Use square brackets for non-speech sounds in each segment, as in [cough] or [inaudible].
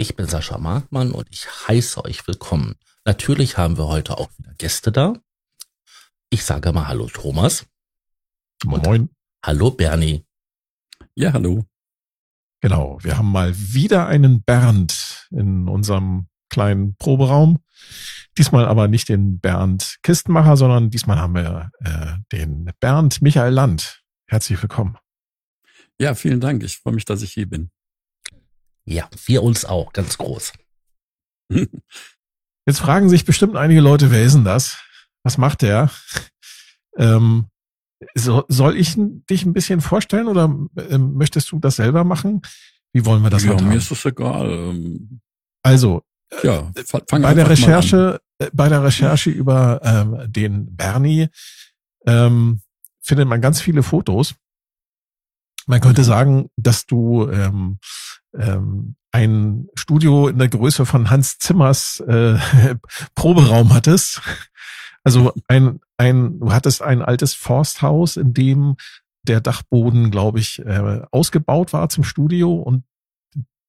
Ich bin Sascha Markmann und ich heiße euch willkommen. Natürlich haben wir heute auch wieder Gäste da. Ich sage mal Hallo Thomas. Und Moin. Hallo Bernie. Ja, hallo. Genau, wir haben mal wieder einen Bernd in unserem kleinen Proberaum. Diesmal aber nicht den Bernd Kistenmacher, sondern diesmal haben wir äh, den Bernd Michael Land. Herzlich willkommen. Ja, vielen Dank. Ich freue mich, dass ich hier bin. Ja, wir uns auch, ganz groß. [laughs] Jetzt fragen sich bestimmt einige Leute, wer ist denn das? Was macht der? Ähm, so, soll ich dich ein bisschen vorstellen oder ähm, möchtest du das selber machen? Wie wollen wir das ja, machen? Mir ist das egal. Ähm, Also, ja, fang bei der Recherche, äh, bei der Recherche [laughs] über ähm, den Bernie ähm, findet man ganz viele Fotos. Man könnte sagen, dass du ähm, ähm, ein Studio in der Größe von Hans Zimmers äh, [laughs] Proberaum hattest. Also ein, ein, du hattest ein altes Forsthaus, in dem der Dachboden, glaube ich, äh, ausgebaut war zum Studio. Und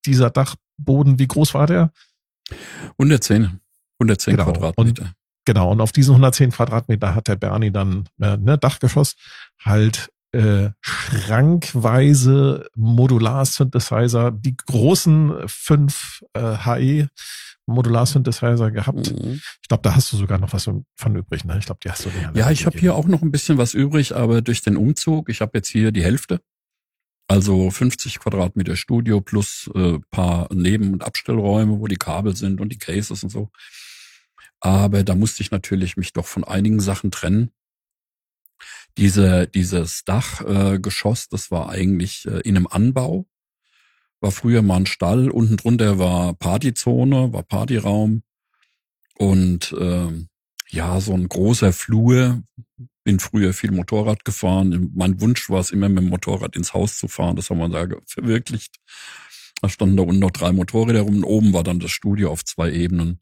dieser Dachboden, wie groß war der? 110, 110 Genau. Quadratmeter. Und, genau, und auf diesen 110 Quadratmeter hat der Bernie dann äh, ne, Dachgeschoss halt äh, schrankweise Modular-Synthesizer, die großen fünf äh, HE Modular-Synthesizer gehabt. Mhm. Ich glaube, da hast du sogar noch was von übrig. Ne? Ich glaube, die hast du alle Ja, ich habe hier auch noch ein bisschen was übrig, aber durch den Umzug, ich habe jetzt hier die Hälfte. Also 50 Quadratmeter Studio plus äh, paar Neben- und Abstellräume, wo die Kabel sind und die Cases und so. Aber da musste ich natürlich mich doch von einigen Sachen trennen. Diese, dieses Dachgeschoss, äh, das war eigentlich äh, in einem Anbau. War früher mal ein Stall, unten drunter war Partyzone, war Partyraum. Und ähm, ja, so ein großer Flur. Bin früher viel Motorrad gefahren. Mein Wunsch war es immer, mit dem Motorrad ins Haus zu fahren. Das haben wir da verwirklicht. Da standen da unten noch drei Motorräder rum. Und oben war dann das Studio auf zwei Ebenen.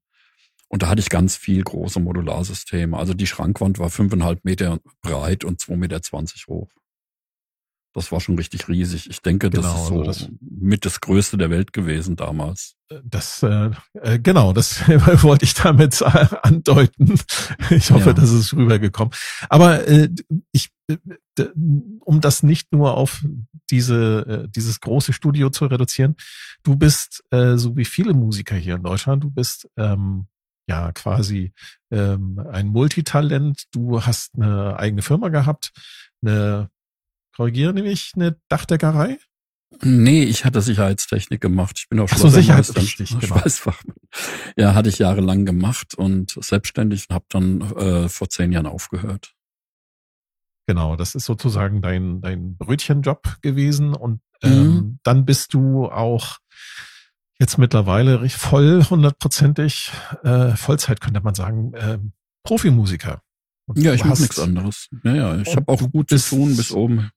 Und da hatte ich ganz viel große Modularsysteme. Also die Schrankwand war fünfeinhalb Meter breit und zwei Meter zwanzig hoch. Das war schon richtig riesig. Ich denke, das Genau, ist so also das- mit das Größte der Welt gewesen damals. Das, äh, äh, genau, das [laughs] wollte ich damit äh, andeuten. Ich hoffe, Ja. das ist rübergekommen. Aber äh, ich, äh, um das nicht nur auf diese, äh, dieses große Studio zu reduzieren, du bist, äh, so wie viele Musiker hier in Deutschland, du bist ähm, ja quasi ähm, ein Multitalent. Du hast eine eigene Firma gehabt, eine, korrigiere nämlich, eine Dachdeckerei. Nee, ich hatte Sicherheitstechnik gemacht. Ich bin auch so, Schlossermeister, Sicherheit- richtig, genau. Ja, hatte ich jahrelang gemacht und selbstständig und habe dann äh, vor zehn Jahren aufgehört. Genau, das ist sozusagen dein, dein Brötchenjob gewesen und ähm, Mhm. dann bist du auch jetzt mittlerweile voll, hundertprozentig, äh, Vollzeit könnte man sagen, ähm, Profimusiker. Und Ja, du ich mache nichts anderes. Ja, ja, ich habe auch du gut bist- zu tun bis oben.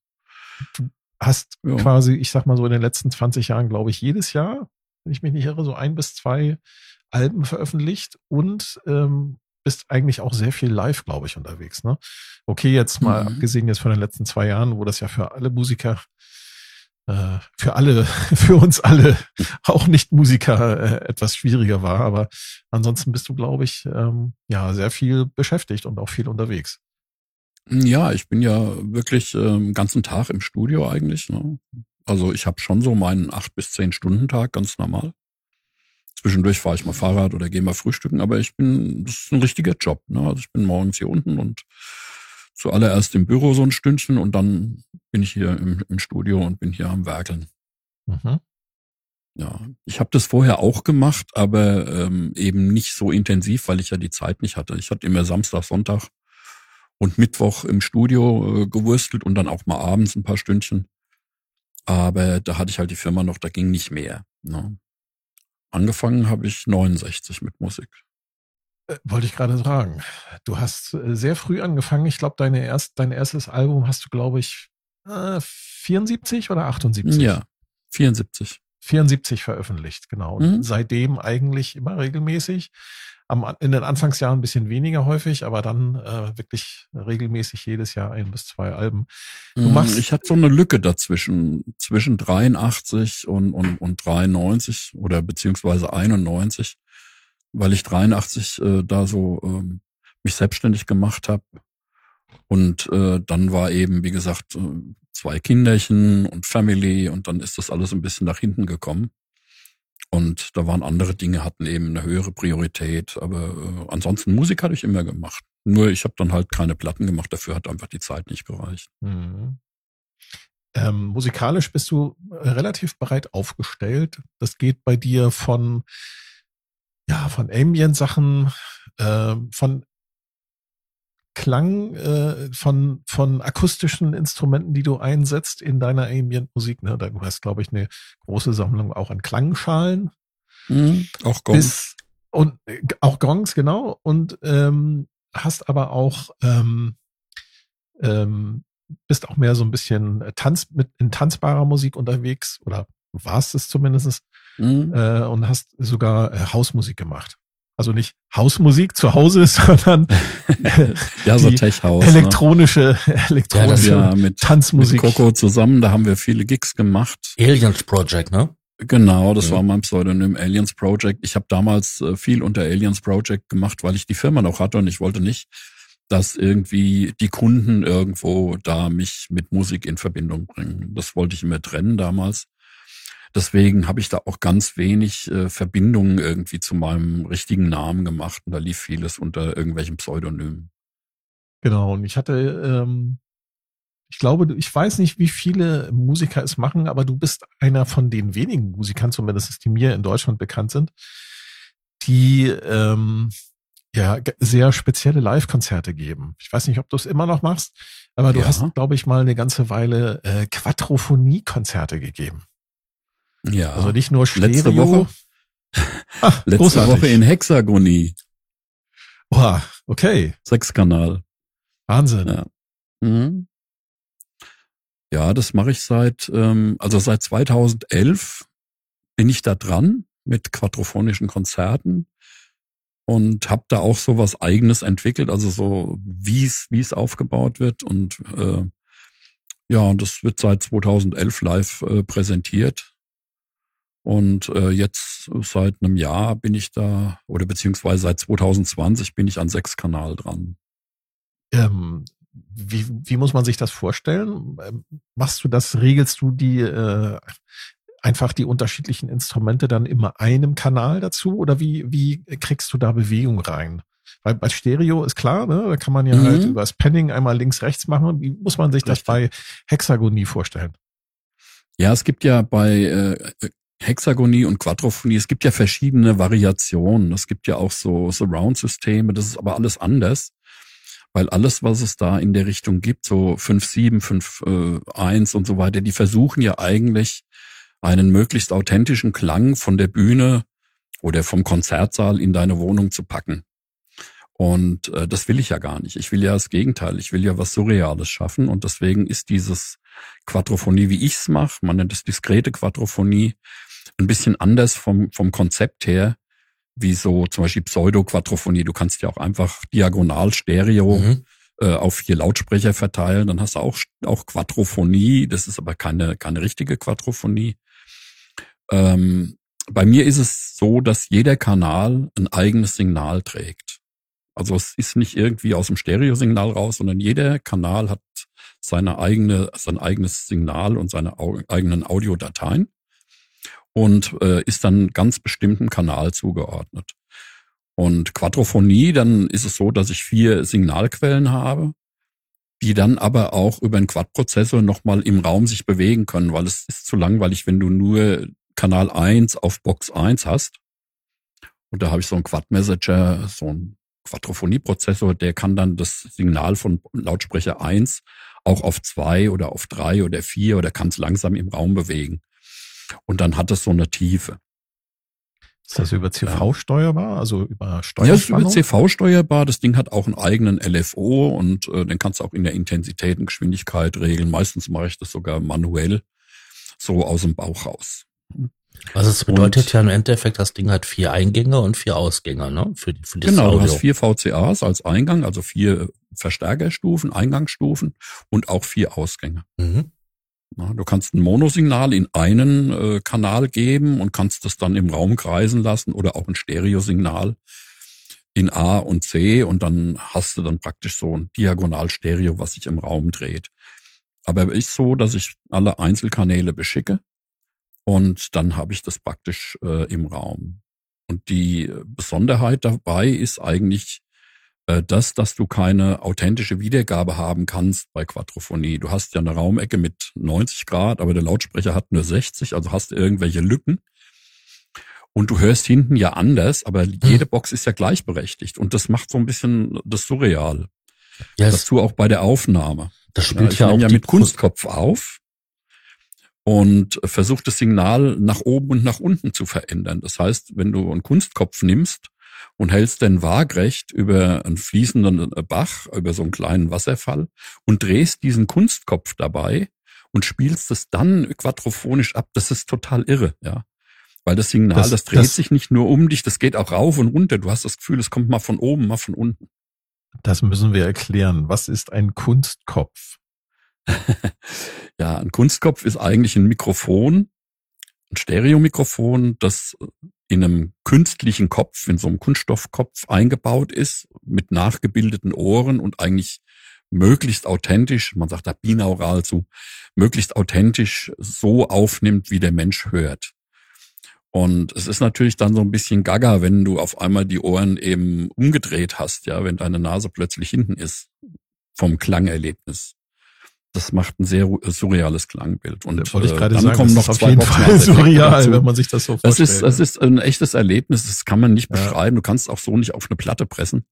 Hast Ja. quasi, ich sag mal so in den letzten 20 Jahren, glaube ich, jedes Jahr, wenn ich mich nicht irre, so ein bis zwei Alben veröffentlicht und ähm, bist eigentlich auch sehr viel live, glaube ich, unterwegs. Ne? Okay, jetzt mal Mhm. abgesehen jetzt von den letzten zwei Jahren, wo das ja für alle Musiker, äh, für alle, [laughs] für uns alle, auch nicht Musiker äh, etwas schwieriger war. Aber ansonsten bist du, glaube ich, ähm, ja sehr viel beschäftigt und auch viel unterwegs. Ja, ich bin ja wirklich ähm, ganzen Tag im Studio eigentlich. Ne? Also ich habe schon so meinen acht bis zehn Stunden Tag, ganz normal. Zwischendurch fahre ich mal Fahrrad oder gehe mal frühstücken, aber ich bin, das ist ein richtiger Job. Ne? Also ich bin morgens hier unten und zuallererst im Büro so ein Stündchen und dann bin ich hier im, im Studio und bin hier am Werkeln. Mhm. Ja, ich habe das vorher auch gemacht, aber ähm, eben nicht so intensiv, weil ich ja die Zeit nicht hatte. Ich hatte immer Samstag, Sonntag und Mittwoch im Studio äh, gewurstelt und dann auch mal abends ein paar Stündchen. Aber da hatte ich halt die Firma noch, da ging nicht mehr. Ne? angefangen habe ich 69 mit Musik. Äh, wollte ich gerade sagen. Du hast äh, sehr früh angefangen. Ich glaube, deine erst, dein erstes Album hast du, glaube ich, äh, 74 oder 78? Ja, 74. 74 veröffentlicht, genau. Und Mhm. seitdem eigentlich immer regelmäßig. Am, in den Anfangsjahren ein bisschen weniger häufig, aber dann äh, wirklich regelmäßig jedes Jahr ein bis zwei Alben. Du Mm, machst- ich hatte so eine Lücke dazwischen, zwischen 83 und, und, und 93 oder beziehungsweise 91, weil ich 83 äh, da so ähm, mich selbstständig gemacht habe. Und äh, dann war eben, wie gesagt, äh, zwei Kinderchen und Family und dann ist das alles ein bisschen nach hinten gekommen. Und da waren andere Dinge, hatten eben eine höhere Priorität. Aber äh, ansonsten Musik hatte ich immer gemacht. Nur ich habe dann halt keine Platten gemacht, dafür hat einfach die Zeit nicht gereicht. Mhm. Ähm, musikalisch bist du relativ breit aufgestellt. Das geht bei dir von, ja, von Ambient-Sachen, äh, von Klang, äh, von, von akustischen Instrumenten, die du einsetzt in deiner Ambient-Musik. Ne? Du hast, glaube ich, eine große Sammlung auch an Klangschalen. Mhm. Auch Gong. Bis, und äh, auch Gongs, genau. Und ähm, hast aber auch ähm, ähm, bist auch mehr so ein bisschen äh, Tanz mit in tanzbarer Musik unterwegs oder warst es zumindest Mhm. äh, und hast sogar äh, Hausmusik gemacht. Also nicht Hausmusik zu Hause, [laughs] sondern [laughs] ja, so die Tech-House. elektronische, [laughs] elektronische Ne? Ja, mit, Tanzmusik. mit Coco zusammen, da haben wir viele Gigs gemacht. Aliens Project, ne? Genau, das Mhm. war mein Pseudonym Aliens Project. Ich habe damals äh, viel unter Aliens Project gemacht, weil ich die Firma noch hatte und ich wollte nicht, dass irgendwie die Kunden irgendwo da mich mit Musik in Verbindung bringen. Das wollte ich immer trennen damals. Deswegen habe ich da auch ganz wenig äh, Verbindungen irgendwie zu meinem richtigen Namen gemacht und da lief vieles unter irgendwelchen Pseudonymen. Genau, und ich hatte, ähm, ich glaube, ich weiß nicht, wie viele Musiker es machen, aber du bist einer von den wenigen Musikern, zumindest die mir in Deutschland bekannt sind, die ähm, ja sehr spezielle Live-Konzerte geben. Ich weiß nicht, ob du es immer noch machst, aber du Ja. hast, glaube ich, mal eine ganze Weile äh, Quadrophonie-Konzerte gegeben. Ja. Also nicht nur Stereo. Letzte Woche? Ah, [laughs] Letzte großartig. Woche in Hexagonie, Oha, okay, Sechskanal. Wahnsinn. Ja. Mhm. Ja, das mache ich seit, ähm, also seit 2011 bin ich da dran mit quadrophonischen Konzerten und habe da auch so was Eigenes entwickelt, also so wie es wie es aufgebaut wird und äh, ja, und das wird seit 2011 live äh, präsentiert und äh, jetzt seit einem Jahr bin ich da oder beziehungsweise seit 2020 bin ich an Sechskanal dran. Ähm, wie, wie muss man sich das vorstellen? Ähm, Machst du das, regelst du die äh, einfach die unterschiedlichen Instrumente dann immer einem Kanal dazu oder wie, wie kriegst du da Bewegung rein? Weil bei Stereo ist klar, ne? da kann man ja Mhm. halt über das Panning einmal links, rechts machen. Wie muss man sich das Richtig. bei Hexagonie vorstellen? Ja, es gibt ja bei äh, Hexagonie und Quadrophonie, es gibt ja verschiedene Variationen. Es gibt ja auch so Surround-Systeme, das ist aber alles anders. Weil alles, was es da in der Richtung gibt, so 5.7, 5.1 und so weiter, die versuchen ja eigentlich einen möglichst authentischen Klang von der Bühne oder vom Konzertsaal in deine Wohnung zu packen. Und äh, das will ich ja gar nicht. Ich will ja das Gegenteil. Ich will ja was Surreales schaffen. Und deswegen ist dieses Quadrophonie, wie ich's mache, man nennt es diskrete Quadrophonie, ein bisschen anders vom, vom Konzept her, wie so zum Beispiel Pseudo-Quadrophonie. Du kannst ja auch einfach diagonal Stereo Mhm. äh, auf vier Lautsprecher verteilen, dann hast du auch, auch Quadrophonie, das ist aber keine, keine richtige Quadrophonie. Ähm, bei mir ist es so, dass jeder Kanal ein eigenes Signal trägt. Also es ist nicht irgendwie aus dem Stereosignal raus, sondern jeder Kanal hat seine eigene, sein eigenes Signal und seine eigenen Audiodateien und äh, ist dann ganz bestimmten Kanal zugeordnet. Und Quadrophonie, dann ist es so, dass ich vier Signalquellen habe, die dann aber auch über einen Quad-Prozessor nochmal im Raum sich bewegen können, weil es ist zu langweilig, wenn du nur Kanal 1 auf Box 1 hast. Und da habe ich so einen Quad-Messenger, so einen Quadrophonie-Prozessor, der kann dann das Signal von Lautsprecher 1 auch auf 2 oder auf 3 oder 4 oder kann es langsam im Raum bewegen. Und dann hat es so eine Tiefe. Ist das über CV steuerbar, also über Steuerspannung? Ja, ist über CV steuerbar. Das Ding hat auch einen eigenen LFO und äh, den kannst du auch in der Intensität und Geschwindigkeit regeln. Meistens mache ich das sogar manuell, so aus dem Bauch raus. Also es bedeutet und, ja im Endeffekt, das Ding hat vier Eingänge und vier Ausgänge, ne? Für, für genau, Audio. du hast vier VCAs als Eingang, also vier Verstärkerstufen, Eingangsstufen und auch vier Ausgänge. Mhm. Du kannst ein Monosignal in einen äh, Kanal geben und kannst das dann im Raum kreisen lassen oder auch ein Stereosignal in A und C und dann hast du dann praktisch so ein Diagonalstereo, was sich im Raum dreht. Aber ist so, dass ich alle Einzelkanäle beschicke und dann habe ich das praktisch äh, im Raum. Und die Besonderheit dabei ist eigentlich, äh, das, dass du keine authentische Wiedergabe haben kannst bei Quadrophonie. Du hast ja eine Raumecke mit 90 Grad, aber der Lautsprecher hat nur 60, also hast du irgendwelche Lücken. Und du hörst hinten ja anders, aber hm. jede Box ist ja gleichberechtigt. Und das macht so ein bisschen das surreal. Ja, Dazu auch bei der Aufnahme. Das spielt ja, ja auch ja mit Kunstkopf auf und versucht das Signal nach oben und nach unten zu verändern. Das heißt, wenn du einen Kunstkopf nimmst und hältst den waagrecht über einen fließenden Bach, über so einen kleinen Wasserfall und drehst diesen Kunstkopf dabei und spielst es dann quadrophonisch ab. Das ist total irre, ja. Weil das Signal, das, das dreht das, sich nicht nur um dich, das geht auch rauf und runter. Du hast das Gefühl, es kommt mal von oben, mal von unten. Das müssen wir erklären. Was ist ein Kunstkopf? [laughs] ja, ein Kunstkopf ist eigentlich ein Mikrofon, ein Stereomikrofon, das in einem künstlichen Kopf, in so einem Kunststoffkopf eingebaut ist, mit nachgebildeten Ohren und eigentlich möglichst authentisch, man sagt da binaural zu, möglichst authentisch so aufnimmt, wie der Mensch hört. Und es ist natürlich dann so ein bisschen gaga, wenn du auf einmal die Ohren eben umgedreht hast, ja, wenn deine Nase plötzlich hinten ist vom Klangerlebnis das macht ein sehr surreales Klangbild. Und wollte ich äh, gerade dann sagen, kommen noch zwei Fall surreal, wenn man sich das so vorstellt. Das ist, das ist ein echtes Erlebnis, das kann man nicht ja. beschreiben. Du kannst auch so nicht auf eine Platte pressen.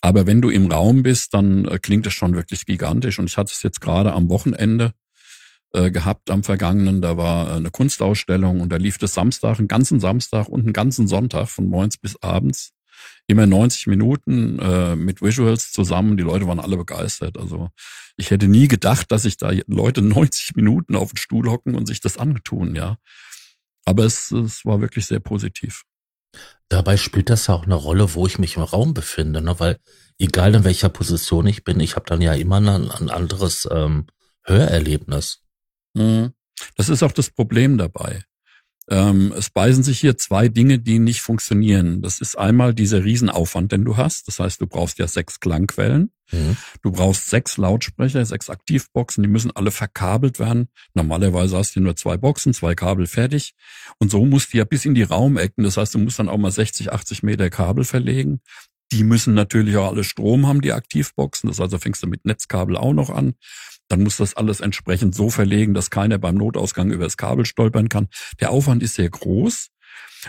Aber wenn du im Raum bist, dann äh, klingt es schon wirklich gigantisch. Und ich hatte es jetzt gerade am Wochenende äh, gehabt, am vergangenen. Da war äh, eine Kunstausstellung und da lief das Samstag, einen ganzen Samstag und einen ganzen Sonntag von morgens bis abends immer 90 Minuten äh, mit Visuals zusammen. Die Leute waren alle begeistert. Also ich hätte nie gedacht, dass sich da Leute [laughs] 90 Minuten auf den Stuhl hocken und sich das antun, ja. Aber es, es war wirklich sehr positiv. Dabei spielt das ja auch eine Rolle, wo ich mich im Raum befinde, ne? weil egal in welcher Position ich bin, ich habe dann ja immer ein, ein anderes ähm, Hörerlebnis. Mhm. Das ist auch das Problem dabei. Ähm, es beißen sich hier zwei Dinge, die nicht funktionieren. Das ist einmal dieser Riesenaufwand, den du hast. Das heißt, du brauchst ja sechs Klangquellen. Mhm. Du brauchst sechs Lautsprecher, sechs Aktivboxen, die müssen alle verkabelt werden. Normalerweise hast du nur zwei Boxen, zwei Kabel fertig. Und so musst du ja bis in die Raumecken. Das heißt, du musst dann auch mal 60, 80 Meter Kabel verlegen. Die müssen natürlich auch alle Strom haben, die Aktivboxen. Das heißt, fängst du mit Netzkabel auch noch an dann muss das alles entsprechend so verlegen, dass keiner beim Notausgang über das Kabel stolpern kann. Der Aufwand ist sehr groß.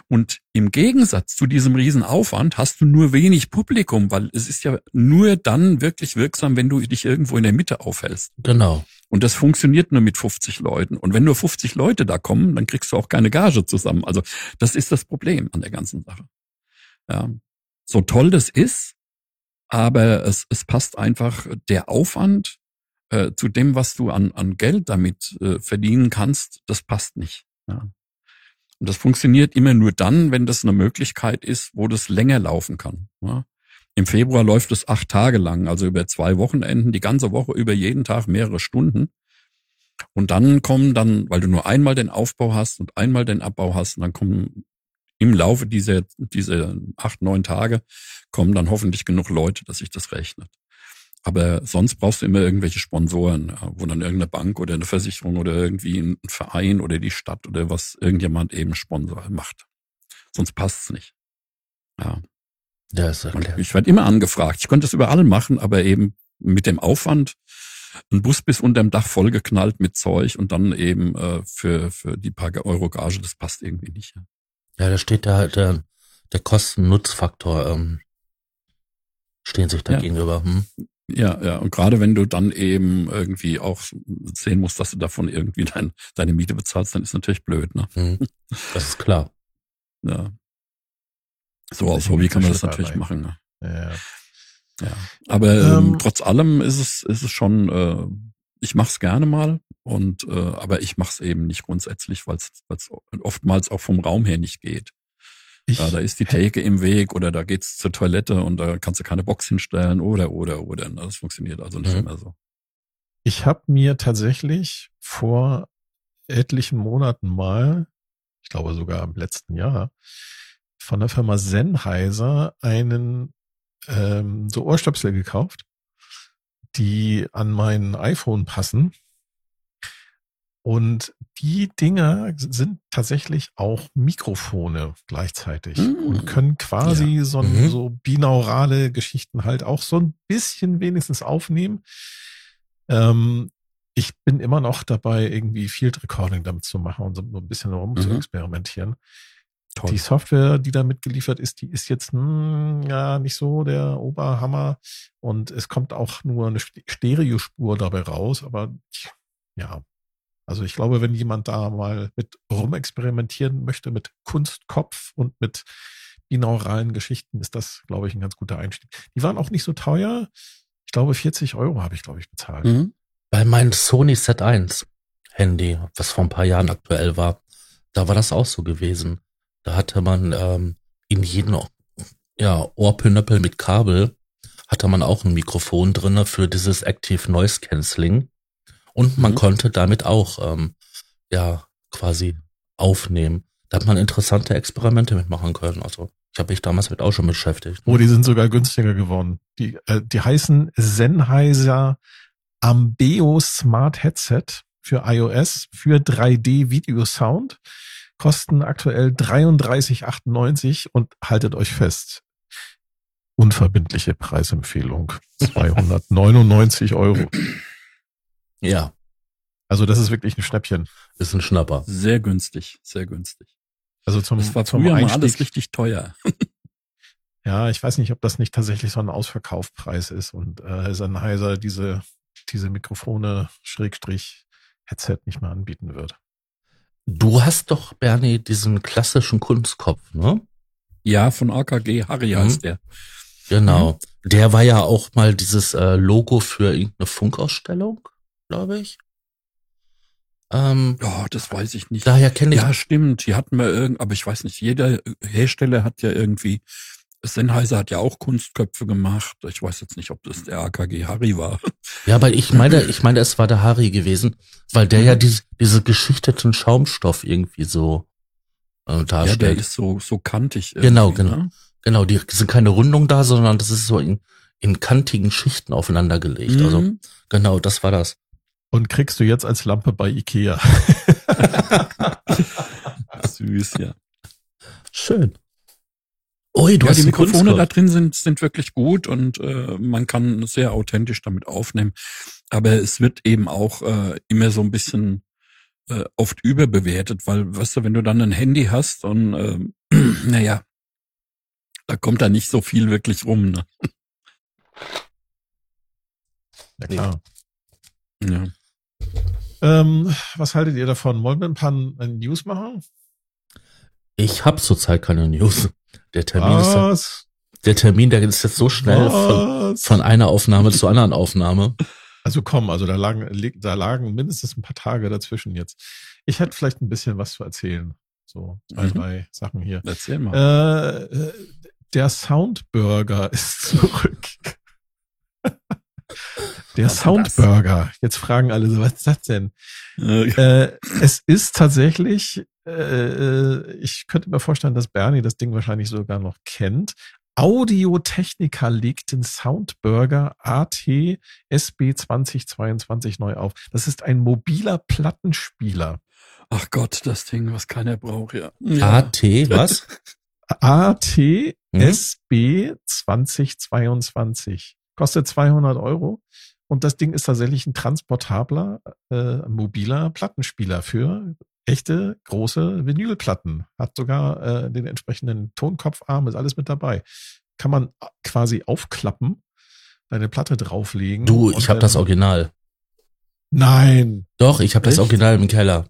Und im Gegensatz zu diesem Riesenaufwand hast du nur wenig Publikum, weil es ist ja nur dann wirklich wirksam, wenn du dich irgendwo in der Mitte aufhältst. Genau. Und das funktioniert nur mit 50 Leuten. Und wenn nur 50 Leute da kommen, dann kriegst du auch keine Gage zusammen. Also das ist das Problem an der ganzen Sache. Ja. So toll das ist, aber es, es passt einfach der Aufwand äh, zu dem, was du an, an Geld damit äh, verdienen kannst, das passt nicht. Ja. Und das funktioniert immer nur dann, wenn das eine Möglichkeit ist, wo das länger laufen kann. Ja. Im Februar läuft es acht Tage lang, also über zwei Wochenenden, die ganze Woche über jeden Tag mehrere Stunden. Und dann kommen dann, weil du nur einmal den Aufbau hast und einmal den Abbau hast, und dann kommen im Laufe dieser, dieser acht, neun Tage kommen dann hoffentlich genug Leute, dass sich das rechnet. Aber sonst brauchst du immer irgendwelche Sponsoren, wo dann irgendeine Bank oder eine Versicherung oder irgendwie ein Verein oder die Stadt oder was irgendjemand eben Sponsor macht. Sonst passt's nicht. Ja. Das ist okay. Ich werde immer angefragt. Ich könnte das überall machen, aber eben mit dem Aufwand, ein Bus bis unterm Dach vollgeknallt mit Zeug und dann eben äh, für, für die paar Euro Gage, das passt irgendwie nicht. Ja, da steht da halt der, der Kosten-Nutz-Faktor ähm, stehen sich da ja. gegenüber. Hm? Ja, ja. Und gerade wenn du dann eben irgendwie auch sehen musst, dass du davon irgendwie dein, deine Miete bezahlst, dann ist natürlich blöd, ne? Mhm. Das ist klar. [laughs] Ja. So als Hobby kann man das natürlich machen. Ne? Ja. Ja. Aber ähm, Ähm, trotz allem ist es, ist es schon, äh, ich mache es gerne mal und äh, aber ich mache es eben nicht grundsätzlich, weil es oftmals auch vom Raum her nicht geht. Ich, Ja, da ist die Theke im Weg oder da geht's zur Toilette und da kannst du keine Box hinstellen oder oder oder. Das funktioniert also nicht Mhm. immer so. ich habe mir tatsächlich vor etlichen Monaten mal, ich glaube sogar im letzten Jahr, von der Firma Sennheiser einen ähm, so Ohrstöpsel gekauft, die an mein iPhone passen. Und die Dinger sind tatsächlich auch Mikrofone gleichzeitig Mm. und können quasi so, Mhm. so binaurale Geschichten halt auch so ein bisschen wenigstens aufnehmen. Ähm, ich bin immer noch dabei, irgendwie Field Recording damit zu machen und so ein bisschen rum zu Mhm. experimentieren. Toll. Die Software, die da mitgeliefert ist, die ist jetzt hm, ja nicht so der Oberhammer und es kommt auch nur eine St- Stereospur dabei raus, aber ja, also ich glaube, wenn jemand da mal mit rumexperimentieren möchte, mit Kunstkopf und mit binauralen Geschichten, ist das, glaube ich, ein ganz guter Einstieg. Die waren auch nicht so teuer. Ich glaube, 40 Euro habe ich, glaube ich, bezahlt. Mhm. Bei meinem Sony Z1 Handy, was vor ein paar Jahren aktuell war, da war das auch so gewesen. Da hatte man ähm, in jedem ja, Ohrpünnöppel mit Kabel hatte man auch ein Mikrofon drinne für dieses Active Noise Cancelling. Und man Mhm. konnte damit auch ähm, ja quasi aufnehmen. Da hat man interessante Experimente mitmachen können. Also ich habe mich damals mit auch schon beschäftigt. Oh, die sind sogar günstiger geworden. Die, äh, die heißen Sennheiser Ambeo Smart Headset für iOS für 3D Video Sound. Kosten aktuell 33,98 und haltet euch fest. Unverbindliche Preisempfehlung. 299 Euro. Ja, Also das ist wirklich ein Schnäppchen. ist ein Schnapper. Sehr günstig, sehr günstig. Also zum, Das war zum früher mal Einstieg. alles richtig teuer. [laughs] Ja, ich weiß nicht, ob das nicht tatsächlich so ein Ausverkaufpreis ist und äh, Sennheiser diese, diese Mikrofone Schrägstrich Headset nicht mehr anbieten wird. Du hast doch, Bernie, diesen klassischen Kunstkopf, ne? Ja, von AKG Harry Mhm. heißt der. Genau. Der war ja auch mal dieses äh, Logo für irgendeine Funkausstellung, glaube ich. Ähm, Ja, das weiß ich nicht. daher kenne ich. Ja, stimmt. Die hatten wir irgend, aber ich weiß nicht, jeder Hersteller hat ja irgendwie, Sennheiser hat ja auch Kunstköpfe gemacht. Ich weiß jetzt nicht, ob das der AKG Harry war. Ja, aber ich meine, ich meine, es war der Harry gewesen, weil der ja diese, diese geschichteten Schaumstoff irgendwie so äh, Ja, der darstellt. ist so, so kantig. Genau, genau. Ne? genau, die sind keine Rundung da, sondern das ist so in, in kantigen Schichten aufeinander gelegt. Also Mhm. genau, das war das. Und kriegst du jetzt als Lampe bei Ikea. [laughs] Süß, ja. Schön. Ui, du ja, hast die Mikrofone da drin sind, sind wirklich gut und äh, man kann sehr authentisch damit aufnehmen. Aber es wird eben auch äh, immer so ein bisschen äh, oft überbewertet, weil, weißt du, wenn du dann ein Handy hast und [clears throat] äh, naja, da kommt da nicht so viel wirklich rum. Ne? Ja, klar. Ja. Ähm, was haltet ihr davon? Wollen wir ein paar News machen? Ich habe zurzeit keine News. Der Termin, ist, Was? der Termin, der ist jetzt so schnell von, Was? von einer Aufnahme zur anderen Aufnahme. Also komm, also da lagen, da lagen mindestens ein paar Tage dazwischen jetzt. Ich hätte vielleicht ein bisschen was zu erzählen. So zwei, Mhm. drei Sachen hier. Erzähl mal. Äh, äh, der Soundburger [laughs] ist zurück. Der Was? Soundburger. Jetzt fragen alle so, was ist das denn? Äh, Äh, es ist tatsächlich, äh, äh, ich könnte mir vorstellen, dass Bernie das Ding wahrscheinlich sogar noch kennt. Audiotechnica legt den Soundburger AT SB 2022 neu auf. Das ist ein mobiler Plattenspieler. Ach Gott, das Ding, was keiner braucht, ja. ja. AT, was? AT Hm? SB 2022. Kostet 200 Euro. Und das Ding ist tatsächlich ein transportabler, äh, mobiler Plattenspieler für echte große Vinylplatten. Hat sogar äh, den entsprechenden Tonkopfarm, ist alles mit dabei. Kann man quasi aufklappen, deine Platte drauflegen. Du, ich habe das Original. Nein, Doch, ich habe das? Original im Keller.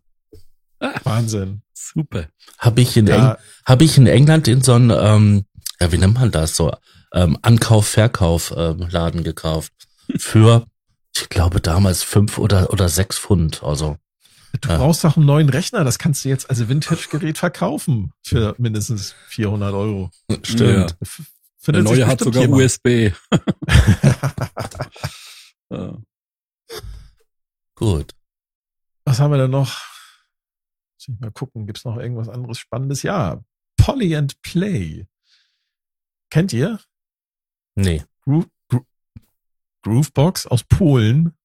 Wahnsinn. Super. Habe ich in Ja, habe ich in England in so einem ähm, ja, wie nennt man das so, ähm, Ankauf, Verkauf ähm, Laden gekauft. Für, ich glaube, damals fünf oder, oder sechs Pfund. Also Du Ja. brauchst doch einen neuen Rechner, das kannst du jetzt als Vintage-Gerät verkaufen für mindestens 400 Euro. stimmt. Der findet sich neue hat sogar jemand. USB. [laughs] Ja. Gut. Was haben wir denn noch? Muss ich mal gucken, gibt's noch irgendwas anderes Spannendes? Ja, Polly and Play. Kennt ihr? Nee. Gro Gro Groovebox aus Polen.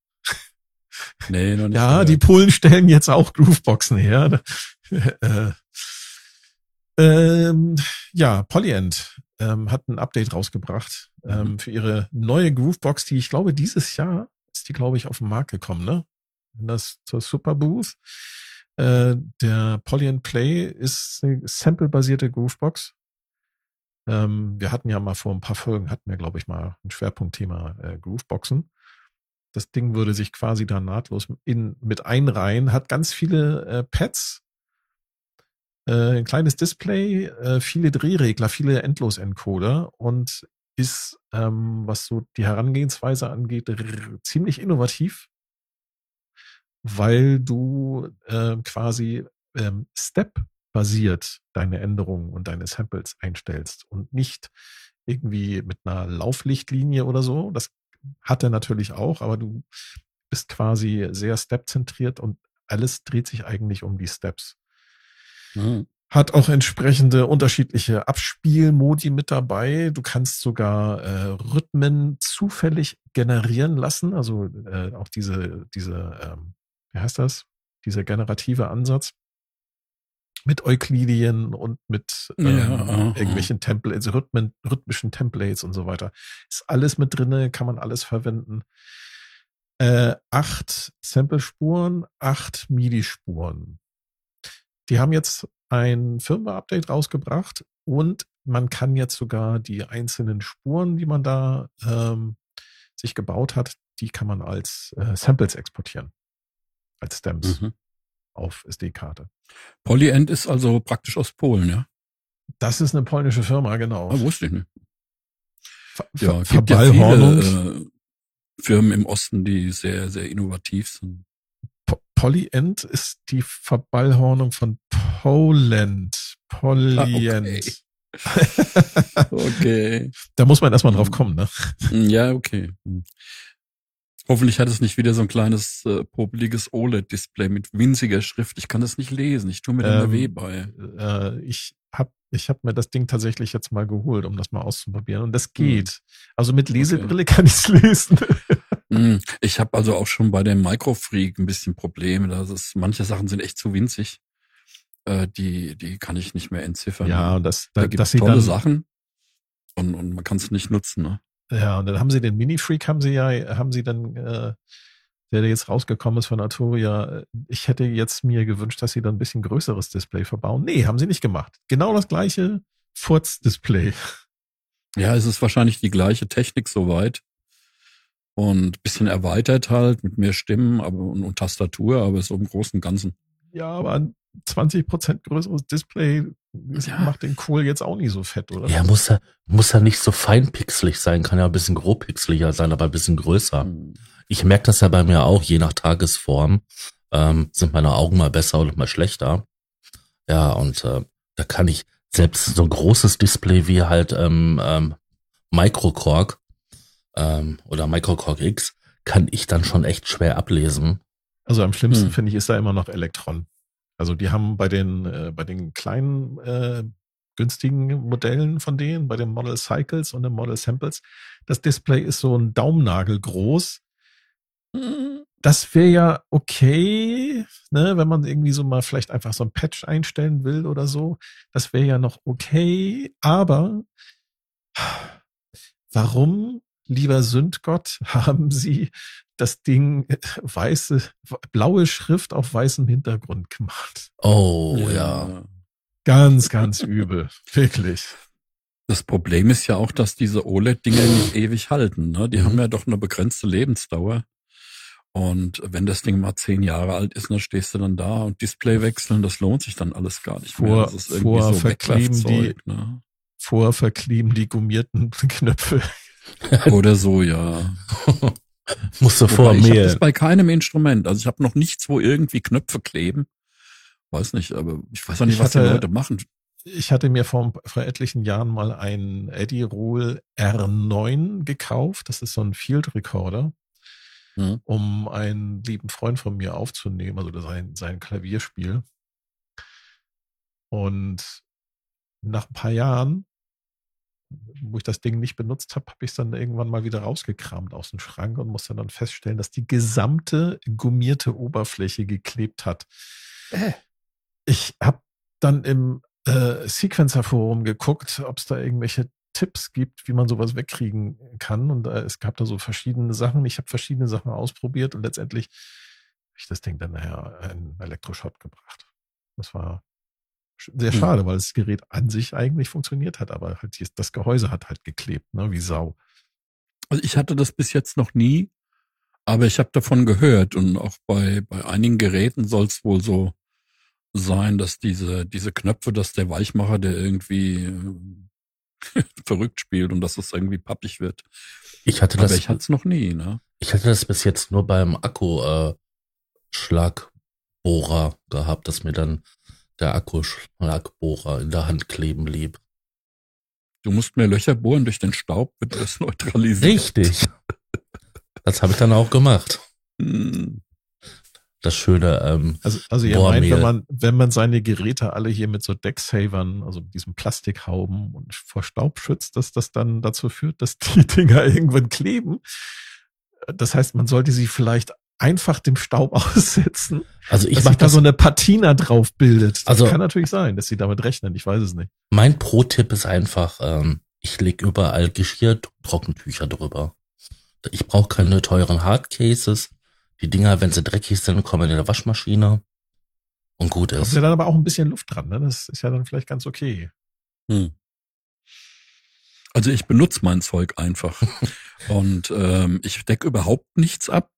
Nee, noch nicht. Ja, gehört. die Polen stellen jetzt auch Grooveboxen her. [laughs] äh, ähm, ja, Polyend ähm, hat ein Update rausgebracht ähm, Mhm. für ihre neue Groovebox, die ich glaube, dieses Jahr ist die, glaube ich, auf den Markt gekommen, ne? Das zur Superbooth. Äh, der Polyend Play ist eine sample-basierte Groovebox. Ähm, wir hatten ja mal vor ein paar Folgen, hatten wir, glaube ich, mal ein Schwerpunktthema äh, Grooveboxen. Das Ding würde sich quasi da nahtlos in, mit einreihen, hat ganz viele äh, Pads, äh, ein kleines Display, äh, viele Drehregler, viele Endlosencoder und ist, ähm, was so die Herangehensweise angeht, ziemlich innovativ, weil du äh, quasi ähm, Step-basiert deine Änderungen und deine Samples einstellst und nicht irgendwie mit einer Lauflichtlinie oder so. Das hat er natürlich auch, aber du bist quasi sehr step-zentriert und alles dreht sich eigentlich um die Steps. Hm. Hat auch entsprechende unterschiedliche Abspielmodi mit dabei. Du kannst sogar äh, Rhythmen zufällig generieren lassen. Also äh, auch diese, diese, ähm, wie heißt das? Dieser generative Ansatz mit Euklidien und mit ähm, Ja, irgendwelchen Templates, Rhythmen, rhythmischen Templates und so weiter. Ist alles mit drinne, kann man alles verwenden. Äh, acht Sample-Spuren, acht MIDI-Spuren. Die haben jetzt ein Firmware-Update rausgebracht und man kann jetzt sogar die einzelnen Spuren, die man da ähm, sich gebaut hat, die kann man als äh, Samples exportieren. Als Stems Mhm. Auf SD-Karte. Polyend ist also praktisch aus Polen, ja? Das ist eine polnische Firma, genau. Ah, wusste ich nicht. Ver Ja, Ver gibt ja viele äh, Firmen im Osten, die sehr, sehr innovativ sind. Po- Polyend ist die Verballhornung von Poland. Polyend. [laughs] Okay. Da muss man erstmal drauf kommen, ne? Hm, Ja, okay. Hm. Hoffentlich hat es nicht wieder so ein kleines äh, popeliges OLED-Display mit winziger Schrift. Ich kann das nicht lesen. Ich tue mir Ähm, weh bei. Äh, ich hab, ich hab mir das Ding tatsächlich jetzt mal geholt, um das mal auszuprobieren. Und das geht. Also mit Lesebrille [laughs] kann ich's lesen. Hm, Ich habe also auch schon bei dem Microfreak ein bisschen Probleme. Das ist, manche Sachen sind echt zu winzig. Äh, die, die kann ich nicht mehr entziffern. ja, das, da da, gibt sie tolle dann, Sachen. Und, und man kann es nicht nutzen. Ne? Ja, und dann haben sie den Mini-Freak, haben sie ja, haben sie dann, äh, der jetzt rausgekommen ist von Arturia, ich hätte jetzt mir gewünscht, dass sie dann ein bisschen größeres Display verbauen. Nee, haben sie nicht gemacht. Genau das gleiche Furz-Display. Ja, es ist wahrscheinlich die gleiche Technik soweit. Und bisschen erweitert halt mit mehr Stimmen aber, und, und Tastatur, aber so im Großen und Ganzen. Ja, aber ein 20% größeres Display Ja. macht den Kohl jetzt auch nicht so fett, oder? Ja, muss er, muss er nicht so feinpixelig sein, kann ja ein bisschen grobpixeliger sein, aber ein bisschen größer. Hm. Ich merke das ja bei mir auch, je nach Tagesform, ähm, sind meine Augen mal besser oder mal schlechter. Ja, und äh, da kann ich selbst so ein großes Display wie halt ähm, ähm, Microcork ähm, oder Microcork X kann ich dann schon echt schwer ablesen. Also am schlimmsten Hm. finde ich ist da immer noch Elektron. Also die haben bei den äh, bei den kleinen äh, günstigen Modellen von denen, bei den Model Cycles und den Model Samples, das Display ist so ein Daumennagel groß. Das wäre ja okay, ne, wenn man irgendwie so mal vielleicht einfach so ein Patch einstellen will oder so. Das wäre ja noch okay, aber warum, lieber Sündgott, [laughs] haben Sie das Ding äh, weiße, blaue Schrift auf weißem Hintergrund gemacht? Oh ja. Ganz, ganz übel. Wirklich. Das Problem ist ja auch, dass diese OLED-Dinger nicht ewig halten. Ne? Die Mhm. haben ja doch eine begrenzte Lebensdauer. Und wenn das Ding mal zehn Jahre alt ist, dann stehst du dann da und Display wechseln, das lohnt sich dann alles gar nicht mehr. Vor- Das ist irgendwie vor so verkleben die- ne? vorverkleben die gummierten [laughs] Knöpfe. [laughs] Oder so, ja. [laughs] Musst du Wobei, vor ich habe mir. das bei keinem Instrument. Also ich habe noch nichts, wo irgendwie Knöpfe kleben. Weiß nicht, aber ich weiß auch nicht, Ich was die Leute machen. Ich hatte mir vor, vor etlichen Jahren mal einen Eddie Roll R9 gekauft. Das ist so ein Field Recorder, Mhm. um einen lieben Freund von mir aufzunehmen, also sein, sein Klavierspiel. Und nach ein paar Jahren, wo ich das Ding nicht benutzt habe, habe ich es dann irgendwann mal wieder rausgekramt aus dem Schrank und musste dann feststellen, dass die gesamte gummierte Oberfläche geklebt hat. Äh. Ich habe dann im äh, Sequencer-Forum geguckt, ob es da irgendwelche Tipps gibt, wie man sowas wegkriegen kann. Und äh, es gab da so verschiedene Sachen. Ich habe verschiedene Sachen ausprobiert und letztendlich habe ich das Ding dann nachher in Elektroschott gebracht. Das war sehr Hm. schade, weil das Gerät an sich eigentlich funktioniert hat, aber halt das Gehäuse hat halt geklebt, ne, wie Sau. Also ich hatte das bis jetzt noch nie, aber ich habe davon gehört und auch bei, bei einigen Geräten soll es wohl so sein, dass diese, diese Knöpfe, dass der Weichmacher, der irgendwie äh, [laughs] verrückt spielt und dass es irgendwie pappig wird. Ich hatte Aber das, ich hatte es noch nie, ne? ich hatte das bis jetzt nur beim Akku, äh, Schlagbohrer gehabt, dass mir dann der Akkuschlagbohrer in der Hand kleben blieb. Du musst mehr Löcher bohren durch den Staub, wird das [laughs] neutralisiert. Richtig. Das habe ich dann auch gemacht. Hm. Das schöne, ähm, Also, also ihr Bohrmehl. meint, wenn man, wenn man seine Geräte alle hier mit so Decksavern, also mit diesem Plastikhauben und vor Staub schützt, dass das dann dazu führt, dass die [laughs] Dinger irgendwann kleben. Das heißt, man sollte sie vielleicht einfach dem Staub [laughs] aussetzen, also ich dass sich da das, so eine Patina drauf bildet. Das Also- kann natürlich sein, dass sie damit rechnen. Ich weiß es nicht. mein Pro-Tipp ist einfach, ähm, ich leg überall Geschirr, Trockentücher drüber. Ich brauche keine teuren Hardcases. Die Dinger, wenn sie dreckig sind, kommen in der Waschmaschine. Und gut Da ist ist. ja dann aber auch ein bisschen Luft dran. Ne? Das ist ja dann vielleicht ganz okay. Hm. Also ich benutze mein Zeug einfach. [laughs] Und ähm, ich decke überhaupt nichts ab.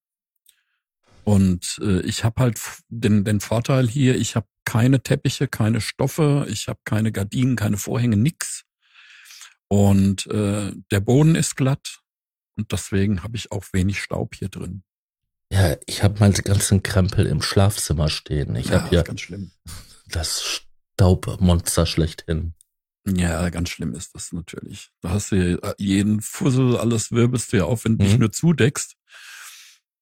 Und äh, ich habe halt den, den Vorteil hier, ich habe keine Teppiche, keine Stoffe, ich habe keine Gardinen, keine Vorhänge, nix. Und äh, der Boden ist glatt. Und deswegen habe ich auch wenig Staub hier drin. Ja, ich habe meine ganzen Krempel im Schlafzimmer stehen. Ich ja, habe hier ist ganz schlimm. das Staubmonster schlechthin. Ja, ganz schlimm ist das natürlich. Da hast du ja jeden Fussel, alles wirbelst du ja auf, wenn du dich Mhm. nur zudeckst.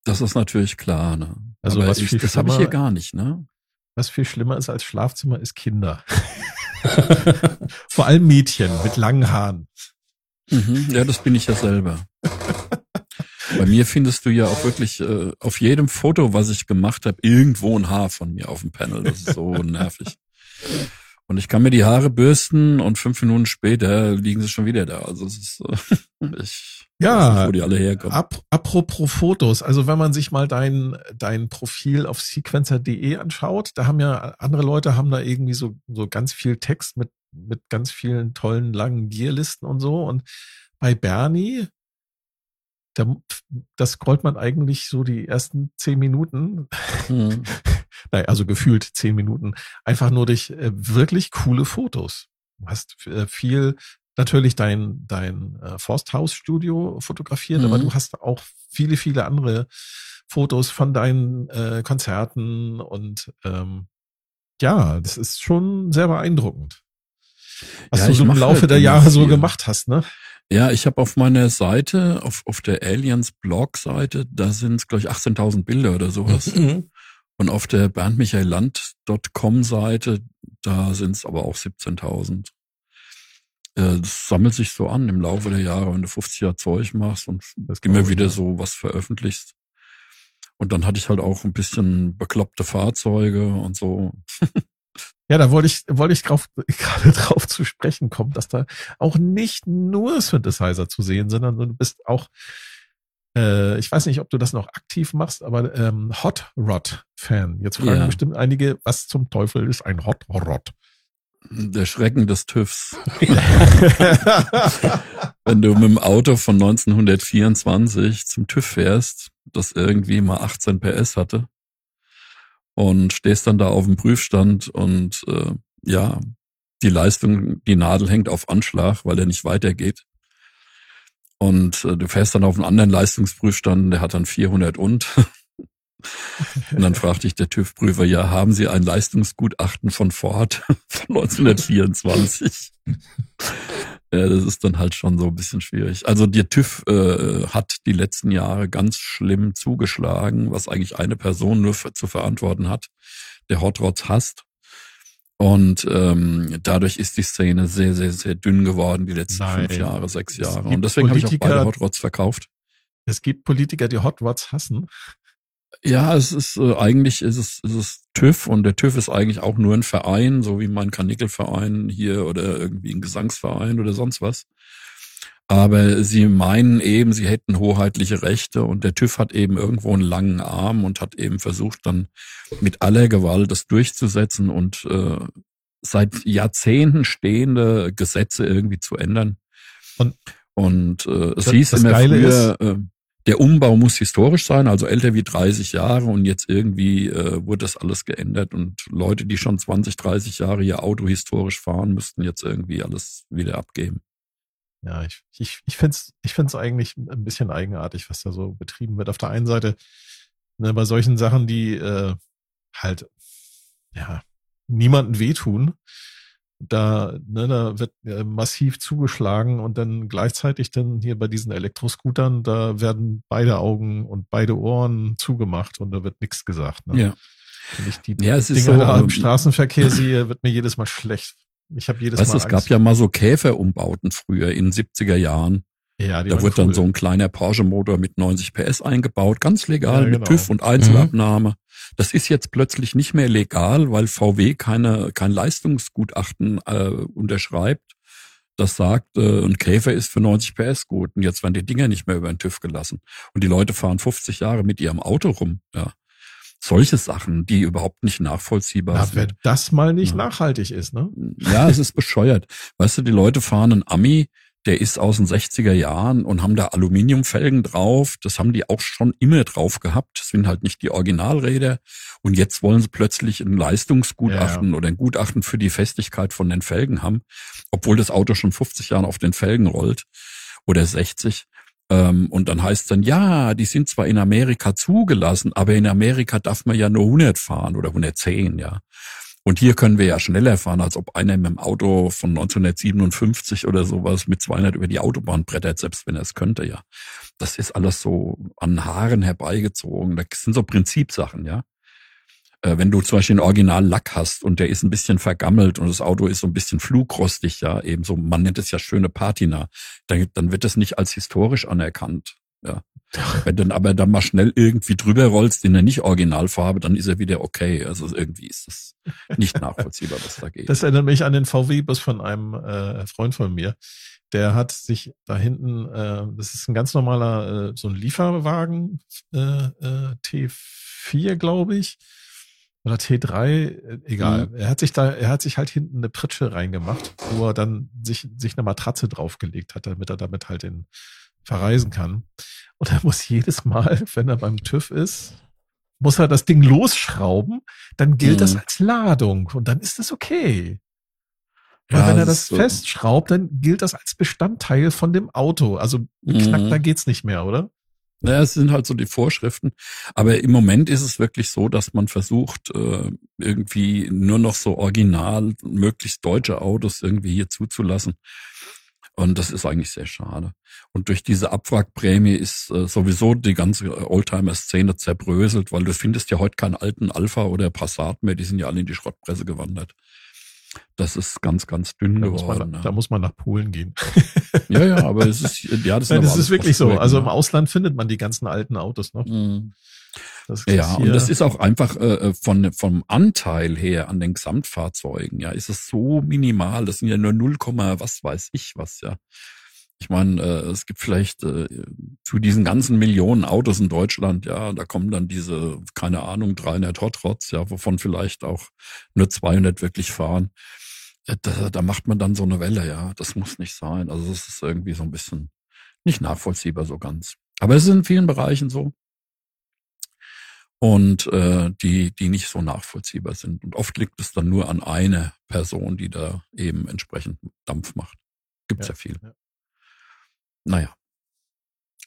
Das ist natürlich klar, ne? Also Aber was ich, das habe ich hier gar nicht, ne? Was viel schlimmer ist als Schlafzimmer, ist Kinder. [laughs] Vor allem Mädchen mit langen Haaren. Mhm, ja, das bin ich ja selber. Bei mir findest du ja auch wirklich äh, auf jedem Foto, was ich gemacht habe, irgendwo ein Haar von mir auf dem Panel. Das ist so [laughs] nervig. Und ich kann mir die Haare bürsten und fünf Minuten später liegen sie schon wieder da. Also es ist, äh, [laughs] ich Ja, weiß nicht, wo die alle herkommen. Ap apropos Fotos, also wenn man sich mal dein, dein Profil auf sequencer.de anschaut, da haben ja andere Leute haben da irgendwie so, so ganz viel Text mit, mit ganz vielen tollen langen Gearlisten und so. Und bei Bernie, da, da scrollt man eigentlich so die ersten zehn Minuten, Mhm. [laughs] nein, also gefühlt zehn Minuten, einfach nur durch äh, wirklich coole Fotos. Du hast äh, viel, natürlich dein, dein äh, Forsthausstudio fotografiert, aber Mhm. du hast auch viele, viele andere Fotos von deinen äh, Konzerten und ähm, ja, das ist schon sehr beeindruckend. Was Ja, du so im Laufe halt der Jahre so gemacht hast, ne? Ja, ich habe auf meiner Seite, auf, auf der Aliens Blog-Seite, da sind es, glaube ich, 18.000 Bilder oder sowas. Mhm. Und auf der berndmichaelland.com-Seite, da sind es aber auch 17.000. Äh, Das sammelt sich so an im Laufe der Jahre, wenn du 50 Jahre Zeug machst und immer wieder so was veröffentlichst. Und dann hatte ich halt auch ein bisschen bekloppte Fahrzeuge und so. Ja, da wollte ich, wollte ich drauf, [laughs] gerade drauf zu sprechen kommen, dass da auch nicht nur Synthesizer zu sehen, sind, sondern du bist auch, äh, ich weiß nicht, ob du das noch aktiv machst, aber ähm, Hot Rod Fan. Jetzt fragen Ja. bestimmt einige, was zum Teufel ist ein Hot Rod? Der Schrecken des TÜVs. [laughs] Wenn du mit dem Auto von 1924 zum TÜV fährst, das irgendwie mal 18 PS hatte und stehst dann da auf dem Prüfstand und äh, ja, die Leistung, die Nadel hängt auf Anschlag, weil er nicht weitergeht. Und äh, du fährst dann auf einen anderen Leistungsprüfstand, der hat dann 400 und. [laughs] und dann fragte ich der TÜV-Prüfer, ja, haben Sie ein Leistungsgutachten von Ford [laughs] von 1924? ja, das ist dann halt schon so ein bisschen schwierig. Also der TÜV äh, hat die letzten Jahre ganz schlimm zugeschlagen, was eigentlich eine Person nur für, zu verantworten hat, der Hot Rods hasst. Und ähm, dadurch ist die Szene sehr, sehr, sehr dünn geworden die letzten Nein. fünf Jahre, sechs Jahre. Und deswegen habe ich auch beide Hot Rods verkauft. Es gibt Politiker, die Hot Rods hassen. Ja, es ist äh, eigentlich ist es, ist es TÜV und der TÜV ist eigentlich auch nur ein Verein, so wie mein Kanickelverein hier oder irgendwie ein Gesangsverein oder sonst was. Aber sie meinen eben, sie hätten hoheitliche Rechte und der TÜV hat eben irgendwo einen langen Arm und hat eben versucht, dann mit aller Gewalt das durchzusetzen und äh, seit Jahrzehnten stehende Gesetze irgendwie zu ändern. Und, und äh, es das, hieß das immer Geile früher, ist, äh, der Umbau muss historisch sein, also älter wie 30 Jahre und jetzt irgendwie äh, wurde das alles geändert und Leute, die schon 20, 30 Jahre ihr Auto historisch fahren, müssten jetzt irgendwie alles wieder abgeben. Ja, ich, ich, ich finde es ich find's eigentlich ein bisschen eigenartig, was da so betrieben wird. Auf der einen Seite, ne, bei solchen Sachen, die äh, halt ja niemanden wehtun, da, ne, da wird äh, massiv zugeschlagen und dann gleichzeitig dann hier bei diesen Elektroscootern, da werden beide Augen und beide Ohren zugemacht und da wird nichts gesagt. Ne? Ja. Wenn ich die ja, es Dinge ist so, da im ähm, Straßenverkehr sehe, wird mir jedes Mal schlecht. Ich habe jedes weißt, Mal. Es gab ja mal so Käferumbauten früher in den 70er Jahren. Ja, die da wird cool. dann so ein kleiner Porsche-Motor mit 90 PS eingebaut, ganz legal ja, genau. mit TÜV und Einzelabnahme. Mhm. Das ist jetzt plötzlich nicht mehr legal, weil VW keine kein Leistungsgutachten äh, unterschreibt. Das sagt, äh, ein Käfer ist für 90 PS gut. Und jetzt werden die Dinger nicht mehr über den TÜV gelassen. Und die Leute fahren 50 Jahre mit ihrem Auto rum. Ja solche Sachen, die überhaupt nicht nachvollziehbar Na, sind. Wenn das mal nicht ja. nachhaltig ist, ne? Ja, es ist bescheuert. Weißt du, die Leute fahren einen Ami, der ist aus den 60er Jahren und haben da Aluminiumfelgen drauf. Das haben die auch schon immer drauf gehabt. Das sind halt nicht die Originalräder. Und jetzt wollen sie plötzlich ein Leistungsgutachten ja. oder ein Gutachten für die Festigkeit von den Felgen haben, obwohl das Auto schon 50 Jahre auf den Felgen rollt oder 60. Ähm, und dann heißt es dann, ja, die sind zwar in Amerika zugelassen, aber in Amerika darf man ja nur 100 fahren oder 110, ja. Und hier können wir ja schneller fahren, als ob einer mit dem Auto von 1957 oder sowas mit 200 über die Autobahn brettert, selbst wenn er es könnte, ja. Das ist alles so an Haaren herbeigezogen. Das sind so Prinzipsachen, ja. Äh, wenn du zum Beispiel einen Original-Lack hast und der ist ein bisschen vergammelt und das Auto ist so ein bisschen flugrostig, ja, eben so, man nennt es ja schöne Patina, dann, dann wird das nicht als historisch anerkannt. Ja. Wenn du dann aber dann mal schnell irgendwie drüber rollst in der nicht Originalfarbe, dann ist er wieder okay. Also irgendwie ist das nicht [laughs] nachvollziehbar, was da geht. Das erinnert mich an den VW-Bus von einem äh, Freund von mir. Der hat sich da hinten, äh, das ist ein ganz normaler, äh, so ein Lieferwagen, äh, äh, T4, glaube ich oder T3, äh, egal. Mhm. Er hat sich da, er hat sich halt hinten eine Pritsche reingemacht, wo er dann sich, sich eine Matratze draufgelegt hat, damit er damit halt in, verreisen kann. Und er muss jedes Mal, [laughs] wenn er beim TÜV ist, muss er das Ding losschrauben, dann gilt mhm. das als Ladung und dann ist es okay. Weil ja, wenn er das so. festschraubt, dann gilt das als Bestandteil von dem Auto. Also mhm. knack, da geht's nicht mehr, oder? Naja, es sind halt so die Vorschriften. Aber im Moment ist es wirklich so, dass man versucht, äh, irgendwie nur noch so original, möglichst deutsche Autos irgendwie hier zuzulassen. Und das ist eigentlich sehr schade. Und durch diese Abwrackprämie ist äh, sowieso die ganze Oldtimer-Szene zerbröselt, weil du findest ja heute keinen alten Alpha oder Passat mehr, die sind ja alle in die Schrottpresse gewandert. Das ist ganz, ganz dünn da geworden. Muss man, ja. Da muss man nach Polen gehen. [laughs] ja, ja, aber es ist, ja, das, [laughs] Nein, das ist wirklich so. Also im Ausland findet man die ganzen alten Autos noch. Mhm. ja, und das ist auch einfach äh, von vom Anteil her an den Gesamtfahrzeugen, ja, ist es so minimal. Das sind ja nur 0, was weiß ich was, ja. Ich meine, äh, es gibt vielleicht äh, zu diesen ganzen Millionen Autos in Deutschland, ja, da kommen dann diese, keine Ahnung, 300 Hot Rods, ja, wovon vielleicht auch nur 200 wirklich fahren. Äh, da, da macht man dann so eine Welle, ja. Das muss nicht sein. Also es ist irgendwie so ein bisschen nicht nachvollziehbar so ganz. Aber es ist in vielen Bereichen so. Und äh, die, die nicht so nachvollziehbar sind. Und oft liegt es dann nur an einer Person, die da eben entsprechend Dampf macht. Gibt's ja, Ja, viel. ja. Naja.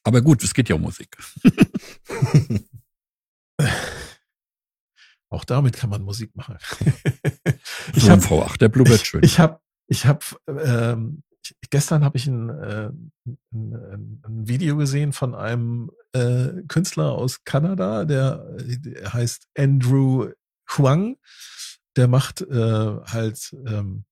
Aber gut, es geht ja um Musik. [laughs] Auch damit kann man Musik machen. [laughs] Ich so ein V8, der ich, schön. Ich habe, ich habe, ähm, gestern habe ich ein, äh, ein, ein Video gesehen von einem äh, Künstler aus Kanada, der, der heißt Andrew Huang. Der macht äh, halt, ähm,